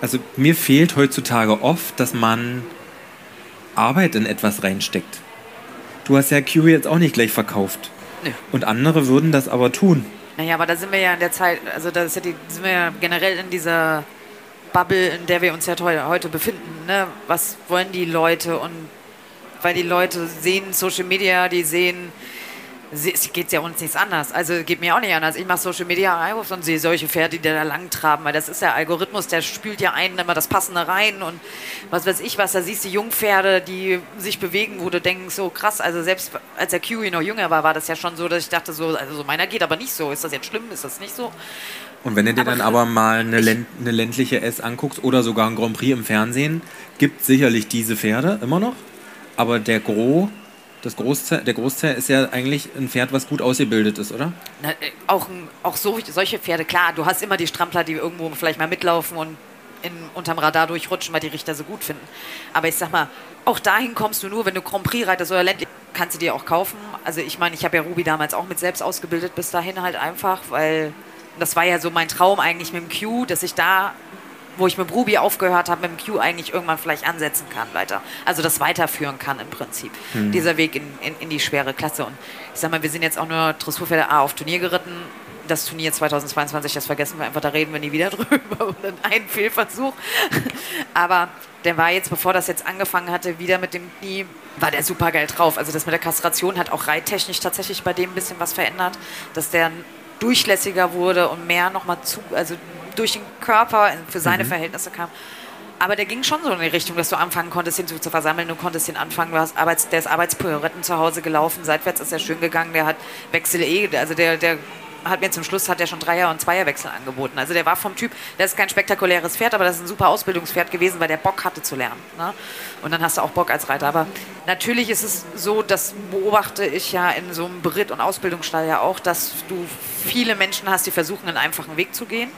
also mir fehlt heutzutage oft, dass man Arbeit in etwas reinsteckt. Du hast ja Q jetzt auch nicht gleich verkauft. Nö. Und andere würden das aber tun. Naja, aber da sind wir ja in der Zeit, also da ja die, sind wir ja generell in dieser Bubble, in der wir uns ja heu- heute befinden. Ne? Was wollen die Leute? Und weil die Leute sehen Social Media, die sehen, es geht ja uns nichts anders. Also geht mir auch nicht anders. Ich mache Social Media auf und sehe solche Pferde, die da lang traben, weil das ist der Algorithmus, der spült ja einen immer das Passende rein und was weiß ich was. Da siehst du Jungpferde, die sich bewegen, wo du denkst, so krass. Also selbst als der Kiwi noch jünger war, war das ja schon so, dass ich dachte, so, also so meiner geht aber nicht so. Ist das jetzt schlimm? Ist das nicht so? Und wenn du dir Aber dann aber mal eine, Länd eine ländliche S anguckst oder sogar ein Grand Prix im Fernsehen, gibt sicherlich diese Pferde immer noch. Aber der Gros, das Großteil, der Großteil ist ja eigentlich ein Pferd, was gut ausgebildet ist, oder? Na, äh, auch, auch so, solche Pferde, klar, du hast immer die Strampler, die irgendwo vielleicht mal mitlaufen und in, unterm Radar durchrutschen, weil die Richter so gut finden. Aber ich sag mal, auch dahin kommst du nur, wenn du Grand Prix reitest oder Ländlich, kannst du dir auch kaufen. Also ich meine, ich habe ja Ruby damals auch mit selbst ausgebildet, bis dahin halt einfach, weil das war ja so mein Traum eigentlich mit dem Q, dass ich da, wo ich mit Ruby aufgehört habe, mit dem Q eigentlich irgendwann vielleicht ansetzen kann weiter. Also das weiterführen kann im Prinzip. Dieser Weg in, in, in die schwere Klasse. Und ich sag mal, wir sind jetzt auch nur Dressurpferde A auf Turnier geritten. Das Turnier 2022, das vergessen wir einfach, da reden wir nie wieder drüber. Und dann ein Fehlversuch. Aber der war jetzt, bevor das jetzt angefangen hatte, wieder mit dem Knie, war der super geil drauf. Also das mit der Kastration hat auch reittechnisch tatsächlich bei dem ein bisschen was verändert, dass der durchlässiger wurde und mehr nochmal zu, also durch den Körper für seine Verhältnisse kam. Aber der ging schon so in die Richtung, dass du anfangen konntest, ihn zu, zu versammeln. Du konntest ihn anfangen. Du hast Arbeits, der ist Arbeitsprioretten zu Hause gelaufen. Seitwärts ist er schön gegangen. Der hat Wechsel eh, also der, der hat mir zum Schluss hat er schon Dreier- und Zweierwechsel angeboten. Also der war vom Typ, das ist kein spektakuläres Pferd, aber das ist ein super Ausbildungspferd gewesen, weil der Bock hatte zu lernen. Ne? Und dann hast du auch Bock als Reiter. Aber natürlich ist es so, das beobachte ich ja in so einem Beritt- und Ausbildungsstall ja auch, dass du viele Menschen hast, die versuchen, einen einfachen Weg zu gehen.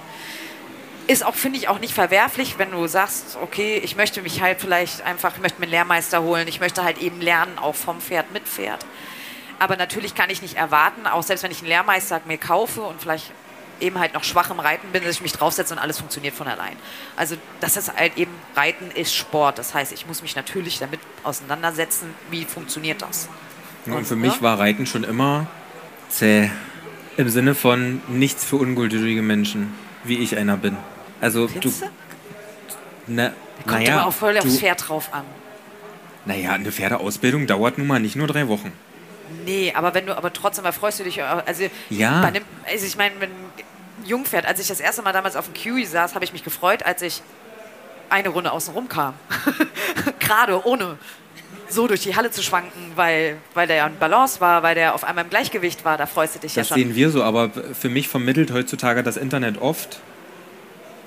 Ist auch, finde ich, auch nicht verwerflich, wenn du sagst, okay, ich möchte mich halt vielleicht einfach, ich möchte mir einen Lehrmeister holen, ich möchte halt eben lernen, auch vom Pferd mit Pferd. Aber natürlich kann ich nicht erwarten, auch selbst wenn ich einen Lehrmeister mir kaufe und vielleicht eben halt noch schwach im Reiten bin, dass ich mich draufsetze und alles funktioniert von allein. Also das ist halt eben, Reiten ist Sport. Das heißt, ich muss mich natürlich damit auseinandersetzen, wie funktioniert das. Und, und für mich war Reiten schon immer zäh. Im Sinne von nichts für ungültige Menschen, wie ich einer bin. Also Findest du. Na, kommt naja, aber auch voll aufs Pferd drauf an. Naja, eine Pferdeausbildung dauert nun mal nicht nur drei Wochen. Nee, aber wenn du, aber trotzdem erfreust du dich, also, Ja. bei einem, also ich meine, wenn ein Jungpferd, als ich das erste Mal damals auf dem Kiwi saß, habe ich mich gefreut, als ich eine Runde außen rum kam. Gerade ohne so durch die Halle zu schwanken, weil, weil der ja in Balance war, weil der auf einmal im Gleichgewicht war, da freust du dich Das ja schon. sehen wir so, aber für mich vermittelt heutzutage das Internet oft,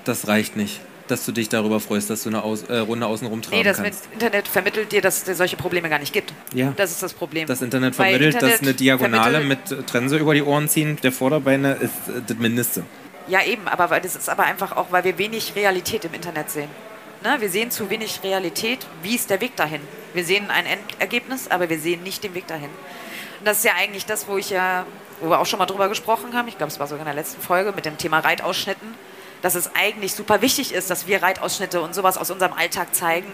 das reicht nicht, dass du dich darüber freust, dass du eine Aus äh, Runde außen rumtragen Nee, das kannst. Internet vermittelt dir, dass es solche Probleme gar nicht gibt. Ja. Das ist das Problem. Das Internet vermittelt, dass Internet eine Diagonale mit Trense über die Ohren ziehen der Vorderbeine ist äh, das Mindeste. Ja, eben, aber weil das ist aber einfach auch, weil wir wenig Realität im Internet sehen. Ne? Wir sehen zu wenig Realität. Wie ist der Weg dahin? Wir sehen ein Endergebnis, aber wir sehen nicht den Weg dahin. Und das ist ja eigentlich das, wo ich ja, wo wir auch schon mal drüber gesprochen haben, ich glaube, es war sogar in der letzten Folge mit dem Thema Reitausschnitten, dass es eigentlich super wichtig ist, dass wir Reitausschnitte und sowas aus unserem Alltag zeigen.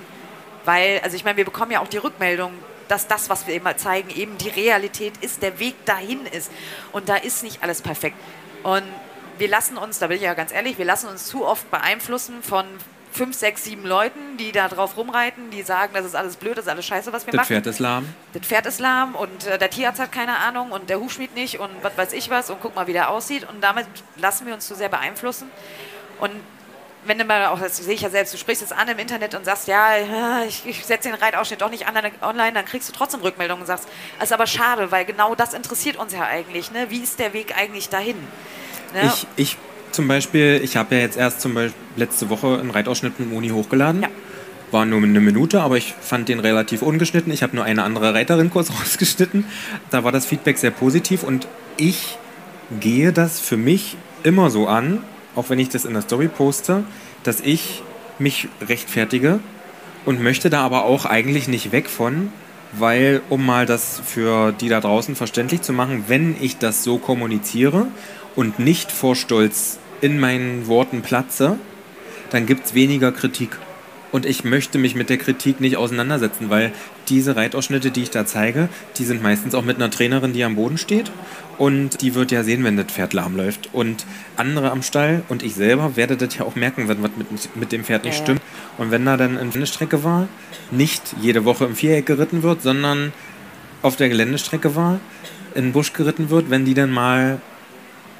Weil, also ich meine, wir bekommen ja auch die Rückmeldung, dass das, was wir immer zeigen, eben die Realität ist, der Weg dahin ist. Und da ist nicht alles perfekt. Und wir lassen uns, da bin ich ja ganz ehrlich, wir lassen uns zu oft beeinflussen von fünf, sechs, sieben Leuten, die da drauf rumreiten, die sagen, das ist alles blöd, das ist alles scheiße, was wir Das machen. Pferd ist lahm. Das Pferd ist lahm und äh, der Tierarzt hat keine Ahnung und der Hufschmied nicht und was weiß ich was und guck mal, wie der aussieht. Und damit lassen wir uns zu sehr beeinflussen. Und wenn du mal auch, das sehe ich ja selbst, du sprichst es an im Internet und sagst, ja, ich, ich setze den Reitausschnitt doch nicht online, dann kriegst du trotzdem Rückmeldungen und sagst, das ist aber schade, weil genau das interessiert uns ja eigentlich. Ne? Wie ist der Weg eigentlich dahin? Ne? Ich, ich zum Beispiel, ich habe ja jetzt erst zum Beispiel letzte Woche einen Reitausschnitt mit Moni hochgeladen. Ja. War nur eine Minute, aber ich fand den relativ ungeschnitten. Ich habe nur eine andere Reiterin kurz rausgeschnitten. Da war das Feedback sehr positiv und ich gehe das für mich immer so an, auch wenn ich das in der Story poste, dass ich mich rechtfertige und möchte da aber auch eigentlich nicht weg von, weil, um mal das für die da draußen verständlich zu machen, wenn ich das so kommuniziere und nicht vor Stolz in meinen Worten platze, dann gibt es weniger Kritik. Und ich möchte mich mit der Kritik nicht auseinandersetzen, weil diese Reitausschnitte, die ich da zeige, die sind meistens auch mit einer Trainerin, die am Boden steht. Und die wird ja sehen, wenn das Pferd lahm läuft. Und andere am Stall und ich selber werde das ja auch merken, wenn was mit, mit dem Pferd nicht Ja, stimmt. Und wenn da dann eine Geländestrecke war, nicht jede Woche im Viereck geritten wird, sondern auf der Geländestrecke war, in den Busch geritten wird, wenn die dann mal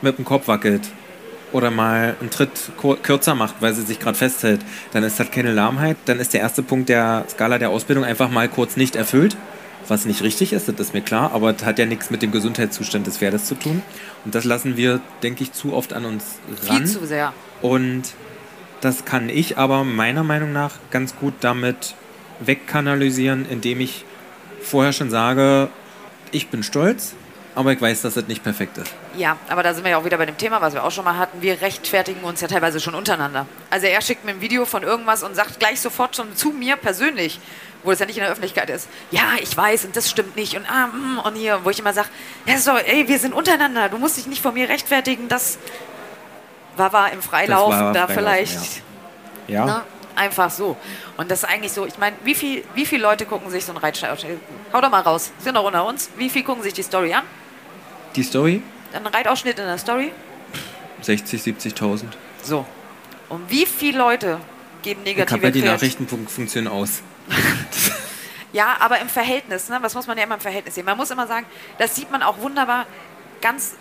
mit dem Kopf wackelt oder mal einen Tritt kürzer macht, weil sie sich gerade festhält, dann ist das keine Lahmheit. Dann ist der erste Punkt der Skala der Ausbildung einfach mal kurz nicht erfüllt, was nicht richtig ist, das ist mir klar, aber das hat ja nichts mit dem Gesundheitszustand des Pferdes zu tun. Und das lassen wir, denke ich, zu oft an uns ran. Viel zu sehr. Und das kann ich aber meiner Meinung nach ganz gut damit wegkanalisieren, indem ich vorher schon sage, ich bin stolz, aber ich weiß, dass das nicht perfekt ist. Ja, aber da sind wir ja auch wieder bei dem Thema, was wir auch schon mal hatten. Wir rechtfertigen uns ja teilweise schon untereinander. Also er schickt mir ein Video von irgendwas und sagt gleich sofort schon zu mir persönlich, wo es ja nicht in der Öffentlichkeit ist. Ja, ich weiß und das stimmt nicht und ah, mm, und hier, wo ich immer sage, ja, so, ey, wir sind untereinander. Du musst dich nicht vor mir rechtfertigen. Das war, war im Freilauf Das war da vielleicht. Ja. Ne? Einfach so. Und das ist eigentlich so, ich meine, wie viel, wie viele Leute gucken sich so einen Reitstall Hau doch mal raus, sind doch unter uns. Wie viel gucken sich die Story an? Die Story? Ein Reitausschnitt in der Story? 60, 70.000. So. Und wie viele Leute geben Ich negative habe ja die Nachrichtenfunktion aus. Ja, aber im Verhältnis, ne? was muss man ja immer im Verhältnis sehen? Man muss immer sagen, das sieht man auch wunderbar. Ganz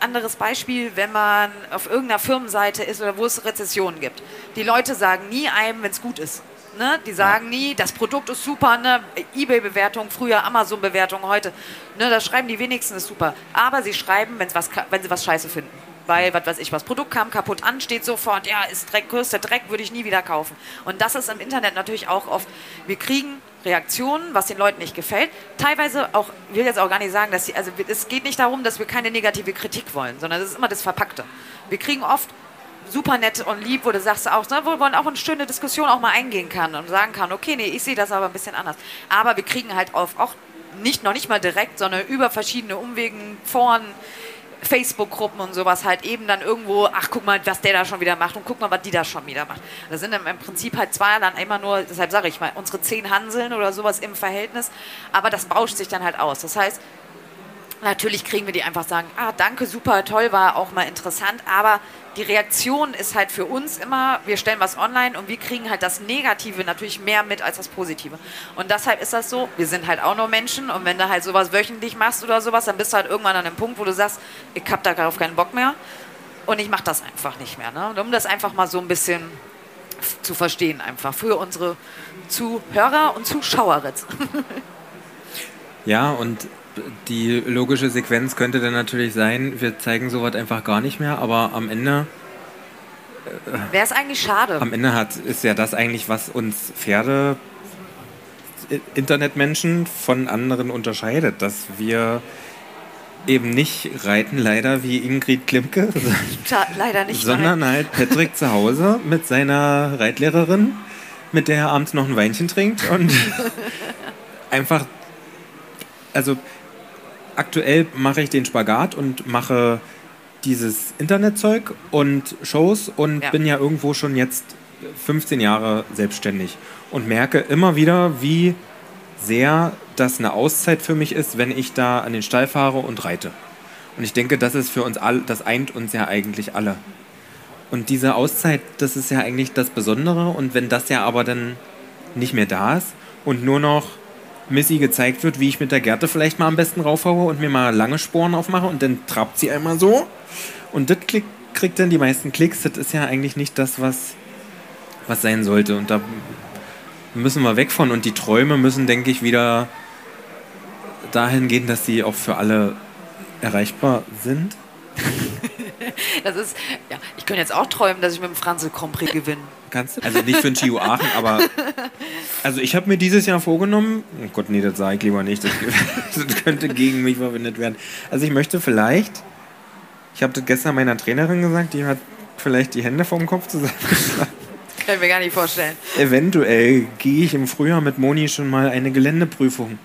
anderes Beispiel, wenn man auf irgendeiner Firmenseite ist oder wo es Rezessionen gibt. Die Leute sagen nie einem, wenn es gut ist. Ne? Die sagen nie, das Produkt ist super, ne? Ebay-Bewertung, früher Amazon-Bewertung, heute. Ne? Das schreiben die wenigsten, ist super. Aber sie schreiben, wenn's was, wenn sie was scheiße finden. Weil, was weiß ich, was Produkt kam kaputt an, steht sofort, ja, ist Dreck, größter Dreck, würde ich nie wieder kaufen. Und das ist im Internet natürlich auch oft, wir kriegen Reaktionen, was den Leuten nicht gefällt. Teilweise auch, ich will jetzt auch gar nicht sagen, dass sie, also es geht nicht darum, dass wir keine negative Kritik wollen, sondern es ist immer das Verpackte. Wir kriegen oft super nett und lieb, wo du sagst auch, ne, wo man auch eine schöne Diskussion auch mal eingehen kann und sagen kann, okay, nee, ich sehe das aber ein bisschen anders. Aber wir kriegen halt auf, auch nicht, noch nicht mal direkt, sondern über verschiedene Umwegen, Foren, Facebook-Gruppen und sowas halt eben dann irgendwo, ach guck mal, was der da schon wieder macht und guck mal, was die da schon wieder macht. Das sind im, im Prinzip halt zwei dann immer nur, deshalb sage ich mal, unsere zehn Hanseln oder sowas im Verhältnis, aber das bauscht sich dann halt aus. Das heißt, natürlich kriegen wir die einfach sagen, ah danke, super, toll, war auch mal interessant, aber die Reaktion ist halt für uns immer, wir stellen was online und wir kriegen halt das Negative natürlich mehr mit als das Positive. Und deshalb ist das so, wir sind halt auch nur Menschen und wenn du halt sowas wöchentlich machst oder sowas, dann bist du halt irgendwann an einem Punkt, wo du sagst, ich hab da darauf keinen Bock mehr und ich mach das einfach nicht mehr. Ne? Und um das einfach mal so ein bisschen zu verstehen, einfach für unsere Zuhörer und Zuschauerinnen. ja, und die logische Sequenz könnte dann natürlich sein, wir zeigen sowas einfach gar nicht mehr, aber am Ende. Äh, Wäre es eigentlich schade. Am Ende hat, ist ja das eigentlich, was uns Pferde, Internetmenschen von anderen unterscheidet, dass wir eben nicht reiten, leider wie Ingrid Klimke, leider nicht sondern nein. halt Patrick zu Hause mit seiner Reitlehrerin, mit der er abends noch ein Weinchen trinkt und einfach, also aktuell mache ich den Spagat und mache dieses Internetzeug und Shows und ja. bin ja irgendwo schon jetzt 15 Jahre selbstständig und merke immer wieder, wie sehr das eine Auszeit für mich ist, wenn ich da an den Stall fahre und reite. Und ich denke, das ist für uns alle, das eint uns ja eigentlich alle. Und diese Auszeit, das ist ja eigentlich das Besondere. Und wenn das ja aber dann nicht mehr da ist und nur noch Missy gezeigt wird, wie ich mit der Gerte vielleicht mal am besten raufhaue und mir mal lange Sporen aufmache und dann trappt sie einmal so. Und das kriegt, dann die meisten Klicks. Das ist ja eigentlich nicht das, was, was sein sollte. Und da müssen wir weg von. Und die Träume müssen, denke ich, wieder dahin gehen, dass sie auch für alle erreichbar sind. das ist, ja, ich könnte jetzt auch träumen, dass ich mit dem Franzl Compris gewinne. Kannst Also nicht für den Chio Aachen, aber. Also ich habe mir dieses Jahr vorgenommen. Oh Gott, nee, das sage ich lieber nicht. Das, das könnte gegen mich verwendet werden. Also ich möchte vielleicht. Ich habe das gestern meiner Trainerin gesagt, die hat vielleicht die Hände vom Kopf zusammengeschlagen. Kann ich mir gar nicht vorstellen. Eventuell gehe ich im Frühjahr mit Moni schon mal eine Geländeprüfung.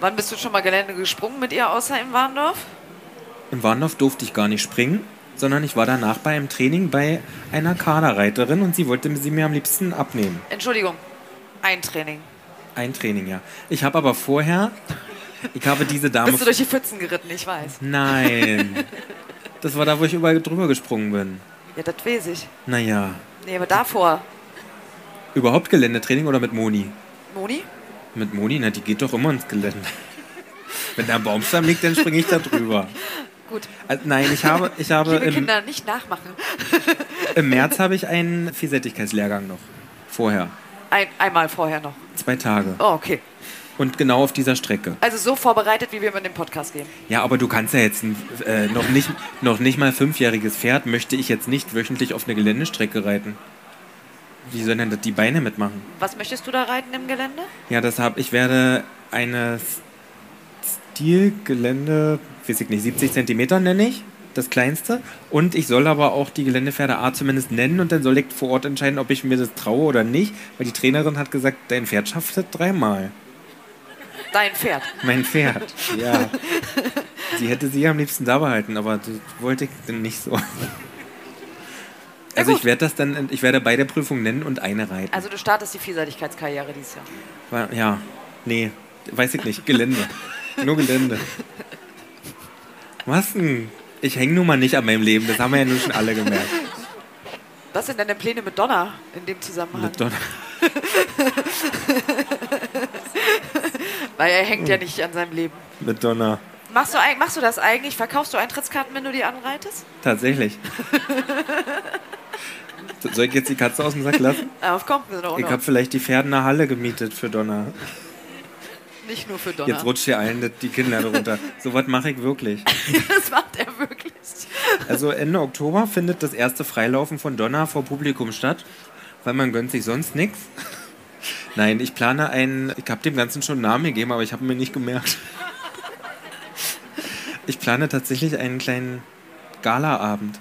Wann bist du schon mal Gelände gesprungen mit ihr, außer im Warndorf? Im Warndorf durfte ich gar nicht springen sondern ich war danach bei einem Training bei einer Kaderreiterin und sie wollte sie mir am liebsten abnehmen. Entschuldigung, ein Training. Ein Training, ja. Ich habe aber vorher, ich habe diese Dame... Bist du durch die Pfützen geritten, ich weiß. Nein. Das war da, wo ich überall drüber gesprungen bin. Ja, das weiß ich. Naja. Nee, aber davor. Überhaupt Geländetraining oder mit Moni? Moni? Mit Moni? Na, die geht doch immer ins Gelände. Wenn da ein Baumstamm liegt, dann springe ich da drüber. Gut. Also, nein, ich habe. Ich habe Liebe im, Kinder, nicht nachmachen. Im März habe ich einen Vielseitigkeitslehrgang noch. Vorher. Ein, einmal vorher noch. Zwei Tage. Oh, okay. Und genau auf dieser Strecke. Also so vorbereitet, wie wir mit dem Podcast gehen. Ja, aber du kannst ja jetzt ein, äh, noch, nicht, noch nicht mal fünfjähriges Pferd möchte ich jetzt nicht wöchentlich auf eine Geländestrecke reiten. Wie sollen denn das die Beine mitmachen? Was möchtest du da reiten im Gelände? Ja, das habe ich werde eine Stilgelände weiß ich nicht, 70 Zentimeter nenne ich, das kleinste. Und ich soll aber auch die Geländepferde A zumindest nennen und dann soll ich vor Ort entscheiden, ob ich mir das traue oder nicht, weil die Trainerin hat gesagt, dein Pferd schafft das dreimal. Dein Pferd? Mein Pferd, ja. sie hätte sie am liebsten da behalten, aber das wollte ich dann nicht so. Also ich werde das dann, ich werde beide Prüfungen nennen und eine reiten. Also du startest die Vielseitigkeitskarriere dieses Jahr? Ja, nee, weiß ich nicht, Gelände. Nur Gelände. Was denn? Ich hänge nun mal nicht an meinem Leben, das haben wir ja nun schon alle gemerkt. Was sind deine Pläne mit Donner in dem Zusammenhang? Mit Donner. Weil er hängt ja nicht an seinem Leben. Mit Donner. Machst du, machst du das eigentlich? Verkaufst du Eintrittskarten, wenn du die anreitest? Tatsächlich. Soll ich jetzt die Katze aus dem Sack lassen? Darauf kommt mir doch Ich noch. habe vielleicht die Pferde eine Halle gemietet für Donner. Nicht nur für Donner. Jetzt rutscht hier allen die Kinder runter. So was mache ich wirklich. das macht er wirklich. Also Ende Oktober findet das erste Freilaufen von Donner vor Publikum statt, weil man gönnt sich sonst nichts. Nein, ich plane einen, ich habe dem Ganzen schon einen Namen gegeben, aber ich habe mir nicht gemerkt. Ich plane tatsächlich einen kleinen Galaabend.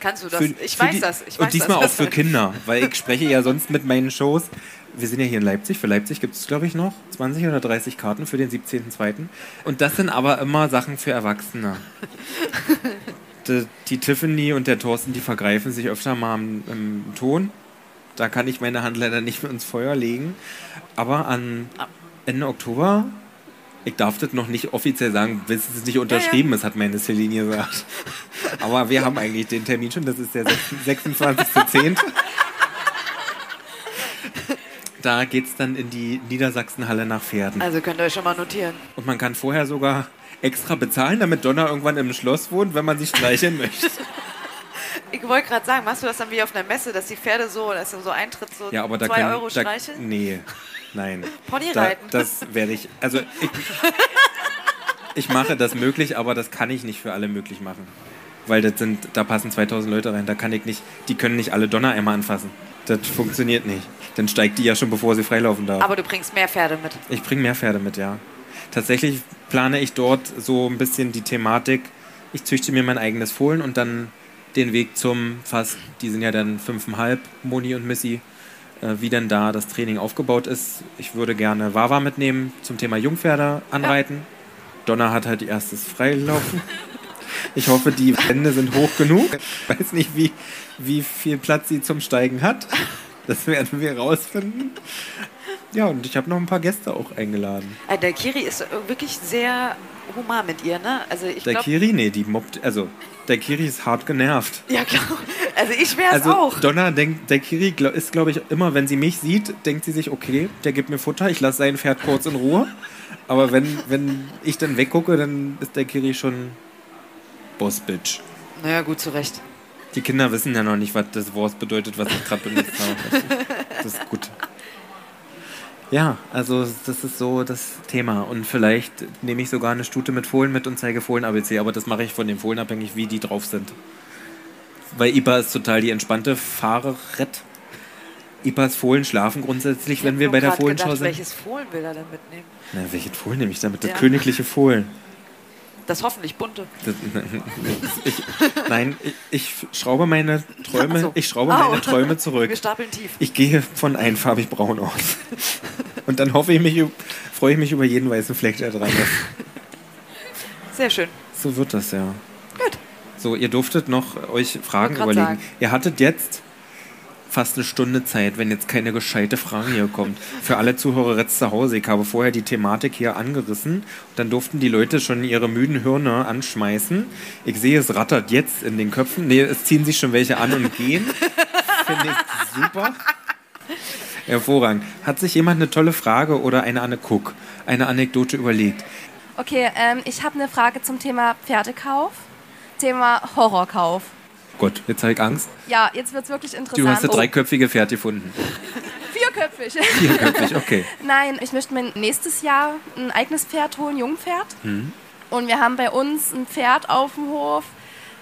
Kannst du das? Für- ich weiß die- das. Ich und weiß diesmal das. auch für Kinder, weil ich spreche ja sonst mit meinen Shows. Wir sind ja hier in Leipzig. Für Leipzig gibt es, glaube ich, noch 20 oder 30 Karten für den 17.02. Und das sind aber immer Sachen für Erwachsene. die, die Tiffany und der Thorsten, die vergreifen sich öfter mal im, im Ton. Da kann ich meine Hand leider nicht mehr ins Feuer legen. Aber an Ende Oktober, ich darf das noch nicht offiziell sagen, bis es nicht unterschrieben ist, hat meine Celine gesagt. Aber wir haben eigentlich den Termin schon, das ist der 26.10. Da geht es dann in die Niedersachsenhalle nach Pferden. Also könnt ihr euch schon mal notieren. Und man kann vorher sogar extra bezahlen, damit Donner irgendwann im Schloss wohnt, wenn man sich streicheln möchte. Ich wollte gerade sagen, machst du das dann wie auf einer Messe, dass die Pferde so, dass so Eintritt so Ja, aber zwei kann Euro da, streicheln? Nee, nein. Pony Da, das werde ich. Also ich, ich mache das möglich, aber das kann ich nicht für alle möglich machen. Weil das sind, da passen 2000 Leute rein. Da kann ich nicht, die können nicht alle Donnereimer anfassen. Das funktioniert nicht. Dann steigt die ja schon, bevor sie freilaufen darf. Aber du bringst mehr Pferde mit. Ich bringe mehr Pferde mit, ja. Tatsächlich plane ich dort so ein bisschen die Thematik, ich züchte mir mein eigenes Fohlen und dann den Weg zum fast, die sind ja dann fünfeinhalb, Moni und Missy, wie denn da das Training aufgebaut ist. Ich würde gerne Wawa mitnehmen zum Thema Jungpferde anreiten. Donner hat halt erstes Freilaufen. Ich hoffe, die Wände sind hoch genug. Ich weiß nicht, wie, wie viel Platz sie zum Steigen hat. Das werden wir rausfinden. Ja, und ich habe noch ein paar Gäste auch eingeladen. Äh, Der Kiri ist äh, wirklich sehr human mit ihr, ne? Also ich Der glaube, Kiri, nee, die mobbt, also der Kiri ist hart genervt. ja klar. Also ich wäre es Also auch. Donna denkt, der Kiri ist, glaube ich, immer, wenn sie mich sieht, denkt sie sich, okay, der gibt mir Futter, ich lasse sein Pferd kurz in Ruhe. Aber wenn, wenn ich dann weggucke, dann ist der Kiri schon Boss-Bitch. Naja, gut, zu Recht. Die Kinder wissen ja noch nicht, was das Wort bedeutet, was ich gerade benutzt habe. Das ist gut. Ja, also das ist so das Thema. Und vielleicht nehme ich sogar eine Stute mit Fohlen mit und zeige Fohlen-ABC, aber das mache ich von den Fohlen abhängig, wie die drauf sind. Weil Ipa ist total die entspannte Fahrerett. Ipas Fohlen schlafen grundsätzlich, wenn wir bei der Fohlenschau gedacht, sind. Welches Fohlen will er denn mitnehmen? Na, welches Fohlen nehme ich damit? Das Ja. königliche Fohlen. Das hoffentlich bunte. Das, ich, nein, ich, ich schraube meine Träume, so. ich schraube Au. meine Träume zurück. Wir stapeln tief. Ich gehe von einfarbig braun aus. Und dann hoffe ich mich, freue ich mich über jeden weißen Fleck, der dran ist. Sehr schön. So wird das ja. Gut. So, ihr durftet noch euch Fragen überlegen. sagen. Ihr hattet jetzt fast eine Stunde Zeit, wenn jetzt keine gescheite Frage hier kommt. Für alle Zuhörer jetzt zu Hause, ich habe vorher die Thematik hier angerissen. Dann durften die Leute schon ihre müden Hirne anschmeißen. Ich sehe, es rattert jetzt in den Köpfen. Nee, es ziehen sich schon welche an und gehen. Finde ich super. Hervorragend. Hat sich jemand eine tolle Frage oder eine Anne Guck, eine Anekdote überlegt? Okay, ähm, ich habe eine Frage zum Thema Pferdekauf, Thema Horrorkauf. Gott, jetzt habe ich Angst. Ja, jetzt wird es wirklich interessant. Du hast das Oh, dreiköpfige Pferd gefunden. vierköpfig. Vierköpfig, okay. Nein, ich möchte mir nächstes Jahr ein eigenes Pferd holen, Jungpferd. Hm. Und wir haben bei uns ein Pferd auf dem Hof.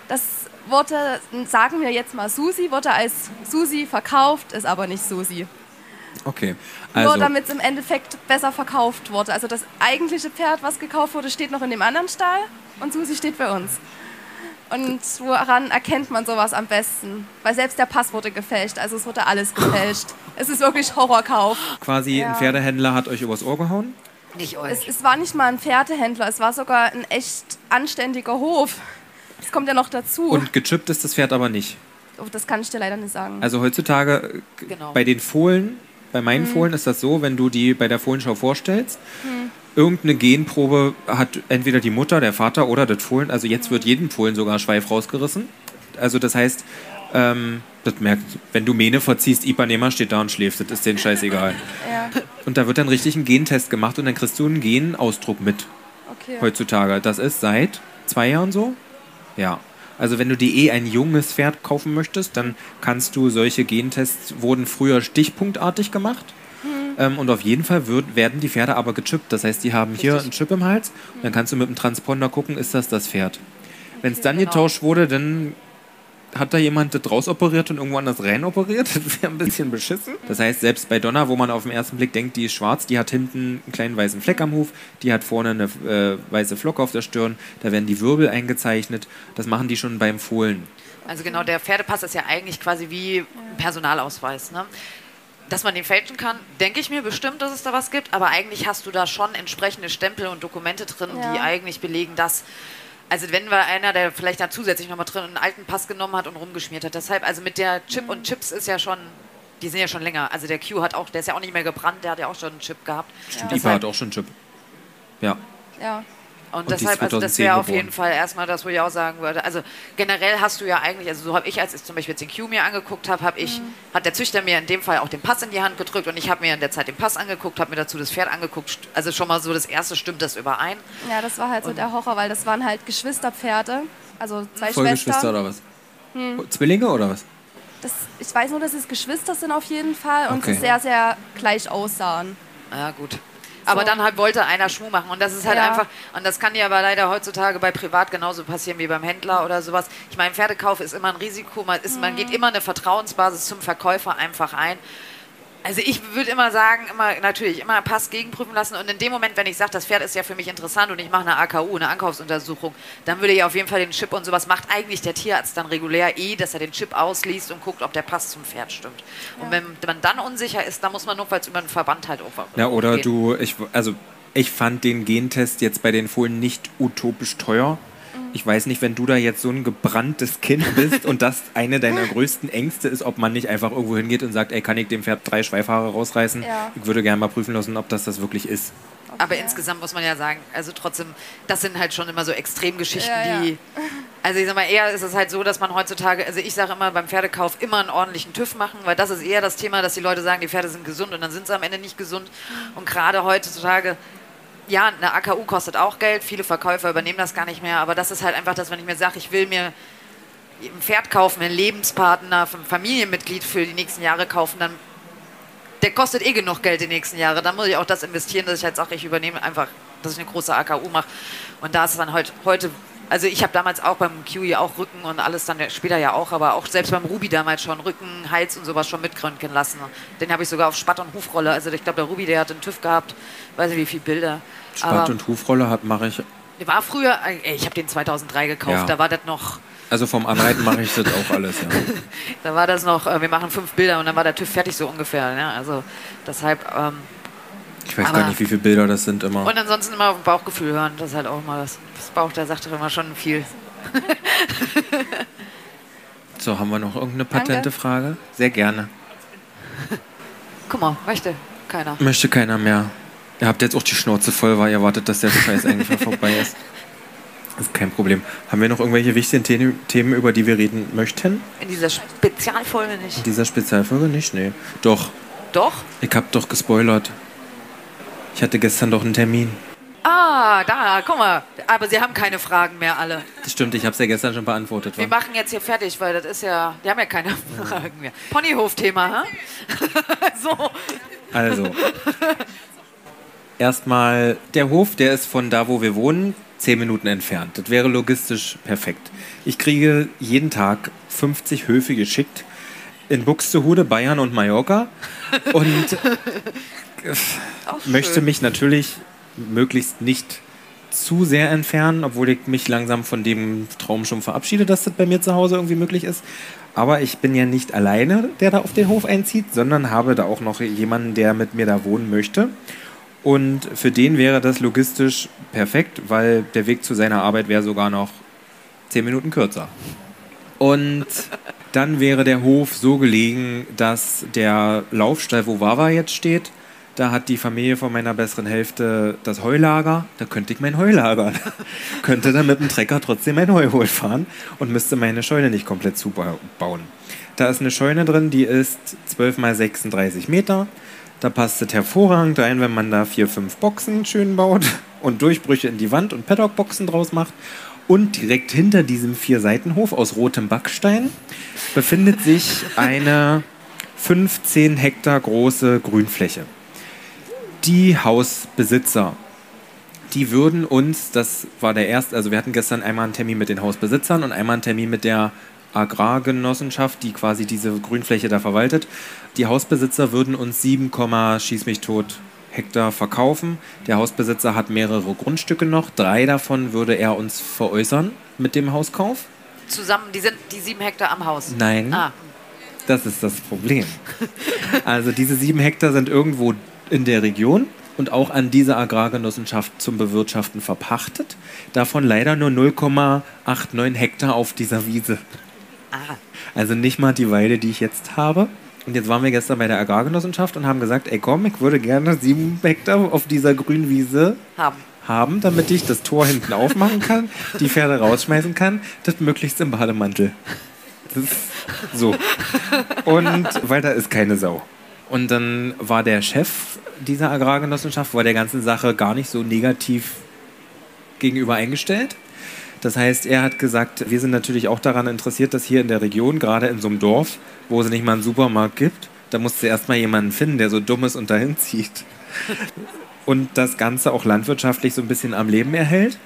Das wurde, sagen wir jetzt mal Susi, wurde als Susi verkauft, ist aber nicht Susi. Okay. Nur Also, damit es im Endeffekt besser verkauft wurde. Also das eigentliche Pferd, was gekauft wurde, steht noch in dem anderen Stall und Susi steht bei uns. Und woran erkennt man sowas am besten? Weil selbst der Pass wurde gefälscht, also es wurde alles gefälscht. Es ist wirklich Horrorkauf. quasi ein Ja. Pferdehändler hat euch übers Ohr gehauen. Nicht euch. Es, es war nicht mal ein Pferdehändler, es war sogar ein echt anständiger Hof. Das kommt ja noch dazu. Und gechippt ist das Pferd aber nicht. oh, das kann ich dir leider nicht sagen. Also heutzutage äh, Genau. bei den Fohlen, bei meinen Mhm. Fohlen ist das so, wenn du die bei der Fohlenschau vorstellst, irgendeine Genprobe hat entweder die Mutter, der Vater oder das Fohlen. Also jetzt wird jedem Fohlen sogar Schweif rausgerissen. Also das heißt, ähm, das merkt, wenn du Mähne verziehst, Ipanema steht da und schläft, das ist denen scheißegal. ja, Und da wird dann richtig ein Gentest gemacht und dann kriegst du einen Genausdruck mit. okay. heutzutage. Das ist seit zwei Jahren so. Ja. Also wenn du dir eh ein junges Pferd kaufen möchtest, dann kannst du solche Gentests, wurden früher stichpunktartig gemacht. Ähm, und auf jeden Fall wird, werden die Pferde aber gechippt. Das heißt, die haben hier Richtig. einen Chip im Hals. Und dann kannst du mit dem Transponder gucken, ist das das Pferd. Wenn es dann genau. getauscht wurde, dann hat da jemand das rausoperiert und irgendwo anders rein operiert. Das wäre ein bisschen beschissen. Das heißt, selbst bei Donna, wo man auf den ersten Blick denkt, die ist schwarz, die hat hinten einen kleinen weißen Fleck am Huf, die hat vorne eine äh, weiße Flocke auf der Stirn, da werden die Wirbel eingezeichnet. Das machen die schon beim Fohlen. Also genau, der Pferdepass ist ja eigentlich quasi wie ein Personalausweis. Ne? Dass man den fälschen kann, denke ich mir bestimmt, dass es da was gibt, aber eigentlich hast du da schon entsprechende Stempel und Dokumente drin, die Ja. eigentlich belegen, dass. Also wenn wir einer, der vielleicht da zusätzlich nochmal drin einen alten Pass genommen hat und rumgeschmiert hat. Deshalb, also mit der Chip und Chips ist ja schon, die sind ja schon länger. Also der Q hat auch, der ist ja auch nicht mehr gebrannt, der hat ja auch schon einen Chip gehabt. Stimmt, Deshalb- IPA hat auch schon einen Chip. Ja. Ja. Und, Und deshalb, also das 2010 wäre auf jeden Fall erstmal das, wo ich auch sagen würde. Also generell hast du ja eigentlich, also so habe ich, als ich zum Beispiel jetzt den Q mir angeguckt habe, habe ich, hat der Züchter mir in dem Fall auch den Pass in die Hand gedrückt und ich habe mir in der Zeit den Pass angeguckt, habe mir dazu das Pferd angeguckt. Also schon mal so das erste stimmt das überein. ja, das war halt so der Horror, weil das waren halt Geschwisterpferde. Also zwei Vollgeschwister Schwestern. oder was? Zwillinge oder was? Das, ich weiß nur, dass es Geschwister sind auf jeden Fall und Okay. sie sehr, sehr gleich aussahen. Ja, gut. Aber dann halt wollte einer Schmuh machen und das ist halt Ja. einfach, und das kann dir aber leider heutzutage bei Privat genauso passieren wie beim Händler oder sowas. Ich meine, Pferdekauf ist immer ein Risiko, man, ist, man geht immer eine Vertrauensbasis zum Verkäufer einfach ein. Also ich würde immer sagen, immer natürlich immer Pass gegenprüfen lassen und in dem Moment, wenn ich sage, das Pferd ist ja für mich interessant und ich mache eine AKU, eine Ankaufsuntersuchung, dann würde ich auf jeden Fall den Chip und sowas macht eigentlich der Tierarzt dann regulär eh, dass er den Chip ausliest und guckt, ob der Pass zum Pferd stimmt. Und wenn man dann unsicher ist, dann muss man notfalls über einen Verband halt auch Ja, oder gehen. du, ich, also ich fand den Gentest jetzt bei den Fohlen nicht utopisch teuer. Ich weiß nicht, wenn du da jetzt so ein gebranntes Kind bist und das eine deiner größten Ängste ist, ob man nicht einfach irgendwo hingeht und sagt, ey, kann ich dem Pferd drei Schweifhaare rausreißen? Ja. Ich würde gerne mal prüfen lassen, ob das das wirklich ist. Aber insgesamt muss man ja sagen, also trotzdem, das sind halt schon immer so Extremgeschichten, Ja, ja. die. Also ich sag mal, eher ist es halt so, dass man heutzutage, also ich sage immer beim Pferdekauf immer einen ordentlichen TÜV machen, weil das ist eher das Thema, dass die Leute sagen, die Pferde sind gesund und dann sind sie am Ende nicht gesund. Und gerade heutzutage, ja, eine AKU kostet auch Geld, viele Verkäufer übernehmen das gar nicht mehr, aber das ist halt einfach das, wenn ich mir sage, ich will mir ein Pferd kaufen, einen Lebenspartner, ein Familienmitglied für die nächsten Jahre kaufen, dann der kostet eh genug Geld die nächsten Jahre. Dann muss ich auch das investieren, dass ich halt sage, ich übernehme einfach, dass ich eine große AKU mache. Und da ist dann halt heute, also ich habe damals auch beim QI auch Rücken und alles dann später ja auch, aber auch selbst beim Ruby damals schon Rücken, Hals und sowas schon mitröntgen lassen. Den habe ich sogar auf Spatt und Hufrolle. Also ich glaube, der Ruby, der hat einen TÜV gehabt, weiß nicht wie viele Bilder. Spatt aber und Hufrolle hat mache ich. der war früher, ey, ich habe den 2003 gekauft, Ja. da war das noch, Also vom Anreiten mache ich das auch alles, ja. da war das noch, äh, wir machen fünf Bilder und dann war der TÜV fertig so ungefähr. Ne? Also deshalb, ähm, Ich weiß Aber- gar nicht, wie viele Bilder das sind immer. Und ansonsten immer auf Bauchgefühl hören. Das ist halt auch mal das. Das Bauch, der sagt doch immer schon viel. So, haben wir noch irgendeine Danke. patente Frage? Sehr gerne. Guck mal, möchte keiner. Möchte keiner mehr. Ihr habt jetzt auch die Schnauze voll, weil ihr wartet, dass der Scheiß eigentlich vorbei ist. Das ist kein Problem. Haben wir noch irgendwelche wichtigen The Themen, über die wir reden möchten? In dieser Spezialfolge In nicht. dieser Spezialfolge nicht? Nee. Doch. Doch? Ich hab doch gespoilert. Ich hatte gestern doch einen Termin. Ah, da, guck mal. Aber sie haben keine Fragen mehr alle. Das stimmt, ich hab's ja gestern schon beantwortet. Wir wa? machen jetzt hier fertig, weil das ist ja. Die haben ja keine Fragen mehr. Ponyhof-Thema, hä? so. Also. Erstmal, der Hof, der ist von da, wo wir wohnen, zehn Minuten entfernt. Das wäre logistisch perfekt. Ich kriege jeden Tag 50 Höfe geschickt in Buxtehude, Bayern und Mallorca und möchte schön. mich natürlich möglichst nicht zu sehr entfernen, obwohl ich mich langsam von dem Traum schon verabschiede, dass das bei mir zu Hause irgendwie möglich ist. Aber ich bin ja nicht alleine, der da auf den Hof einzieht, sondern habe da auch noch jemanden, der mit mir da wohnen möchte. Und für den wäre das logistisch perfekt, weil der Weg zu seiner Arbeit wäre sogar noch zehn Minuten kürzer. Und dann wäre der Hof so gelegen, dass der Laufstall, wo Wawa jetzt steht, da hat die Familie von meiner besseren Hälfte das Heulager. Da könnte ich mein Heulager. könnte dann mit dem Trecker trotzdem mein Heu fahren und müsste meine Scheune nicht komplett zubauen. Da ist eine Scheune drin, die ist 12 mal 36 Meter. Da passt es hervorragend rein, wenn man da vier, fünf Boxen schön baut und Durchbrüche in die Wand und Paddock-Boxen draus macht. Und direkt hinter diesem Vier-Seitenhof aus rotem Backstein befindet sich eine 15 Hektar große Grünfläche. Die Hausbesitzer, die würden uns, das war der erste, also wir hatten gestern einmal einen Termin mit den Hausbesitzern und einmal einen Termin mit der Agrargenossenschaft, die quasi diese Grünfläche da verwaltet. Die Hausbesitzer würden uns 7, schieß mich tot Hektar verkaufen. Der Hausbesitzer hat mehrere Grundstücke noch. Drei davon würde er uns veräußern mit dem Hauskauf. Zusammen, die sind die sieben Hektar am Haus. Nein, Ah, das ist das Problem. Also diese sieben Hektar sind irgendwo in der Region und auch an diese Agrargenossenschaft zum Bewirtschaften verpachtet. Davon leider nur 0,89 Hektar auf dieser Wiese. ah. Also nicht mal die Weide, die ich jetzt habe. Und jetzt waren wir gestern bei der Agrargenossenschaft und haben gesagt, ey komm, ich würde gerne sieben Hektar auf dieser grünen Wiese haben. haben, damit ich das Tor hinten aufmachen kann, die Pferde rausschmeißen kann, das möglichst im Bademantel. Das ist so. Und weil da ist keine Sau. Und dann war der Chef dieser Agrargenossenschaft war der ganzen Sache gar nicht so negativ gegenüber eingestellt. Das heißt, er hat gesagt, wir sind natürlich auch daran interessiert, dass hier in der Region, gerade in so einem Dorf, wo es nicht mal einen Supermarkt gibt, da musst du erstmal jemanden finden, der so dumm ist und dahin zieht. Und das Ganze auch landwirtschaftlich so ein bisschen am Leben erhält.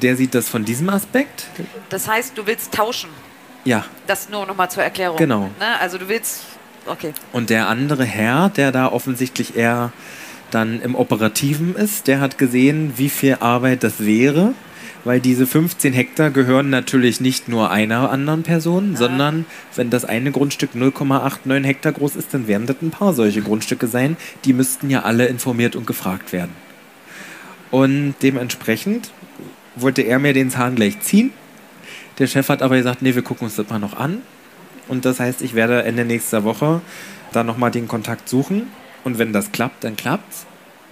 Der sieht das von diesem Aspekt. Das heißt, du willst tauschen. Ja. Das nur nochmal zur Erklärung. Genau. Ne? Also du willst. Okay. Und der andere Herr, der da offensichtlich eher dann im Operativen ist, der hat gesehen, wie viel Arbeit das wäre, weil diese 15 Hektar gehören natürlich nicht nur einer anderen Person, sondern wenn das eine Grundstück 0,89 Hektar groß ist, dann werden das ein paar solche Grundstücke sein. Die müssten ja alle informiert und gefragt werden. Und dementsprechend wollte er mir den Zahn gleich ziehen. Der Chef hat aber gesagt, nee, wir gucken uns das mal noch an. Und das heißt, ich werde Ende nächster Woche dann nochmal den Kontakt suchen. Und wenn das klappt, dann klappt's.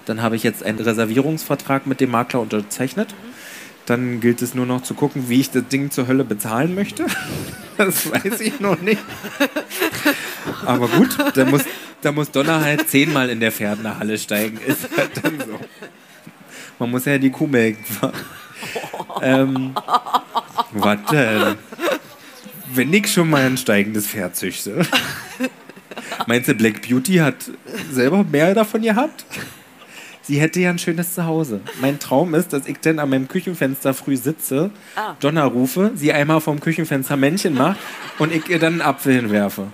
Dann habe ich jetzt einen Reservierungsvertrag mit dem Makler unterzeichnet. Dann gilt es nur noch zu gucken, wie ich das Ding zur Hölle bezahlen möchte. Das weiß ich noch nicht. Aber gut, da muss, da muss Donner halt zehnmal in der Pferdenhalle steigen. Ist halt dann so. Man muss ja die Kuh melken. ähm, warte. Wenn ich schon mal ein steigendes Pferd züchte. Meinst du, Black Beauty hat selber mehr davon gehabt? Sie hätte ja ein schönes Zuhause. Mein Traum ist, dass ich dann an meinem Küchenfenster früh sitze, Ah. Donner rufe, sie einmal vom Küchenfenster Männchen macht und ich ihr dann einen Apfel hinwerfe.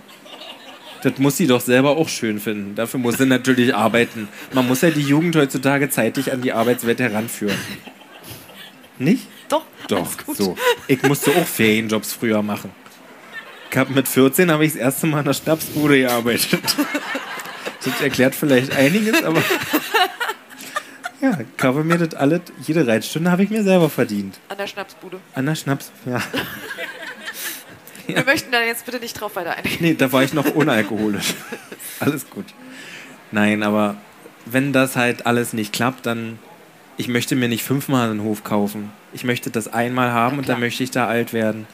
Das muss sie doch selber auch schön finden. Dafür muss sie natürlich arbeiten. Man muss ja die Jugend heutzutage zeitig an die Arbeitswelt heranführen. Nicht? Doch. Doch, so. Ich musste auch Ferienjobs früher machen. Hab mit 14 habe ich das erste Mal in der Schnapsbude gearbeitet. Das erklärt vielleicht einiges, aber ja, ich habe mir das alles, jede Reitstunde habe ich mir selber verdient. An der Schnapsbude. An der Schnaps, ja. Wir möchten da jetzt bitte nicht drauf weiter eingehen. Nee, da war ich noch unalkoholisch. Alles gut. Nein, aber wenn das halt alles nicht klappt, dann. Ich möchte mir nicht fünfmal einen Hof kaufen. Ich möchte das einmal haben und dann möchte ich da alt werden.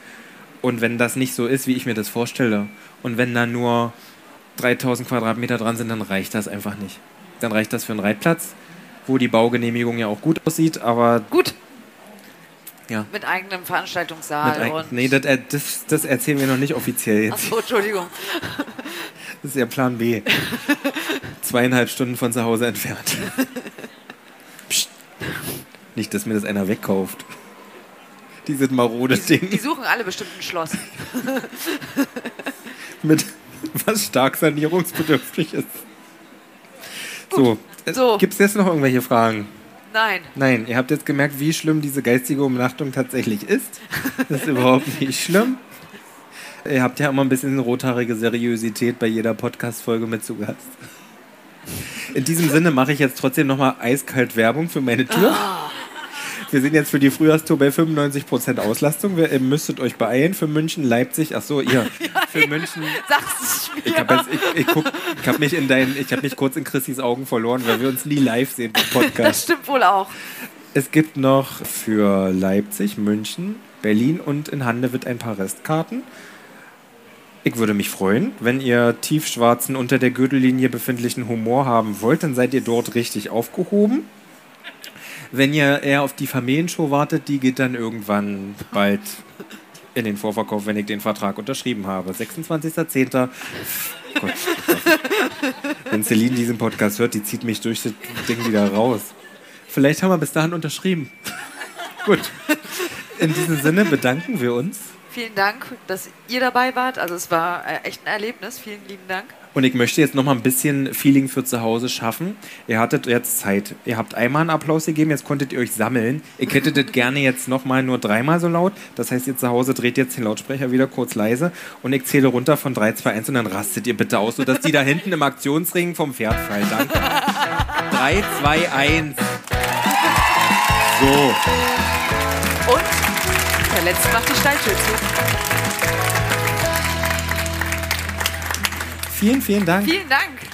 Und wenn das nicht so ist, wie ich mir das vorstelle, und wenn da nur 3000 Quadratmeter dran sind, dann reicht das einfach nicht. Dann reicht das für einen Reitplatz, wo die Baugenehmigung ja auch gut aussieht, aber Gut. ja. Mit eigenem Mit Veranstaltungssaal ein, und. nee, das, äh, das, das erzählen wir noch nicht offiziell jetzt. Achso, Entschuldigung. Das ist ja Plan B. Zweieinhalb Stunden von zu Hause entfernt. Psst. Nicht, dass mir das einer wegkauft. Dieses marode Die Ding suchen alle bestimmt ein Schloss. mit was stark sanierungsbedürftig ist. So, So. gibt es jetzt noch irgendwelche Fragen? Nein. Nein, ihr habt jetzt gemerkt, wie schlimm diese geistige Umnachtung tatsächlich ist. Das ist überhaupt nicht schlimm. Ihr habt ja immer ein bisschen rothaarige Seriosität bei jeder Podcast-Folge mit zu Gast. In diesem Sinne mache ich jetzt trotzdem nochmal eiskalt Werbung für meine Tour. Wir sind jetzt für die Frühjahrstour bei 95% Auslastung. Wir, ihr müsstet euch beeilen für München, Leipzig. Ach so, ihr. Für München. Sag's mir. Ich habe ich, ich guck- ich hab mich in deinen, ich habe mich kurz in Chrissys Augen verloren, weil wir uns nie live sehen im Podcast. Das stimmt wohl auch. Es gibt noch für Leipzig, München, Berlin und in Handewitt ein paar Restkarten. Ich würde mich freuen, wenn ihr tiefschwarzen, unter der Gürtellinie befindlichen Humor haben wollt, dann seid ihr dort richtig aufgehoben. Wenn ihr eher auf die Familienshow wartet, die geht dann irgendwann bald in den Vorverkauf, wenn ich den Vertrag unterschrieben habe. 26.10. Gott, wenn Celine diesen Podcast hört, die zieht mich durch das Ding wieder raus. Vielleicht haben wir bis dahin unterschrieben. Gut. In diesem Sinne bedanken wir uns. Vielen Dank, dass ihr dabei wart. Also es war äh, echt ein Erlebnis. Vielen lieben Dank. Und ich möchte jetzt noch mal ein bisschen Feeling für zu Hause schaffen. Ihr hattet jetzt Zeit. Ihr habt einmal einen Applaus gegeben, jetzt konntet ihr euch sammeln. Ich hätte das gerne jetzt noch mal nur dreimal so laut. Das heißt, ihr zu Hause dreht jetzt den Lautsprecher wieder kurz leise und ich zähle runter von 3, 2, 1 und dann rastet ihr bitte aus, sodass die da hinten im Aktionsring vom Pferd fallen. Danke. 3, 2, 1. So. Und der letzte macht die Stalltür. Vielen, vielen Dank. Vielen Dank.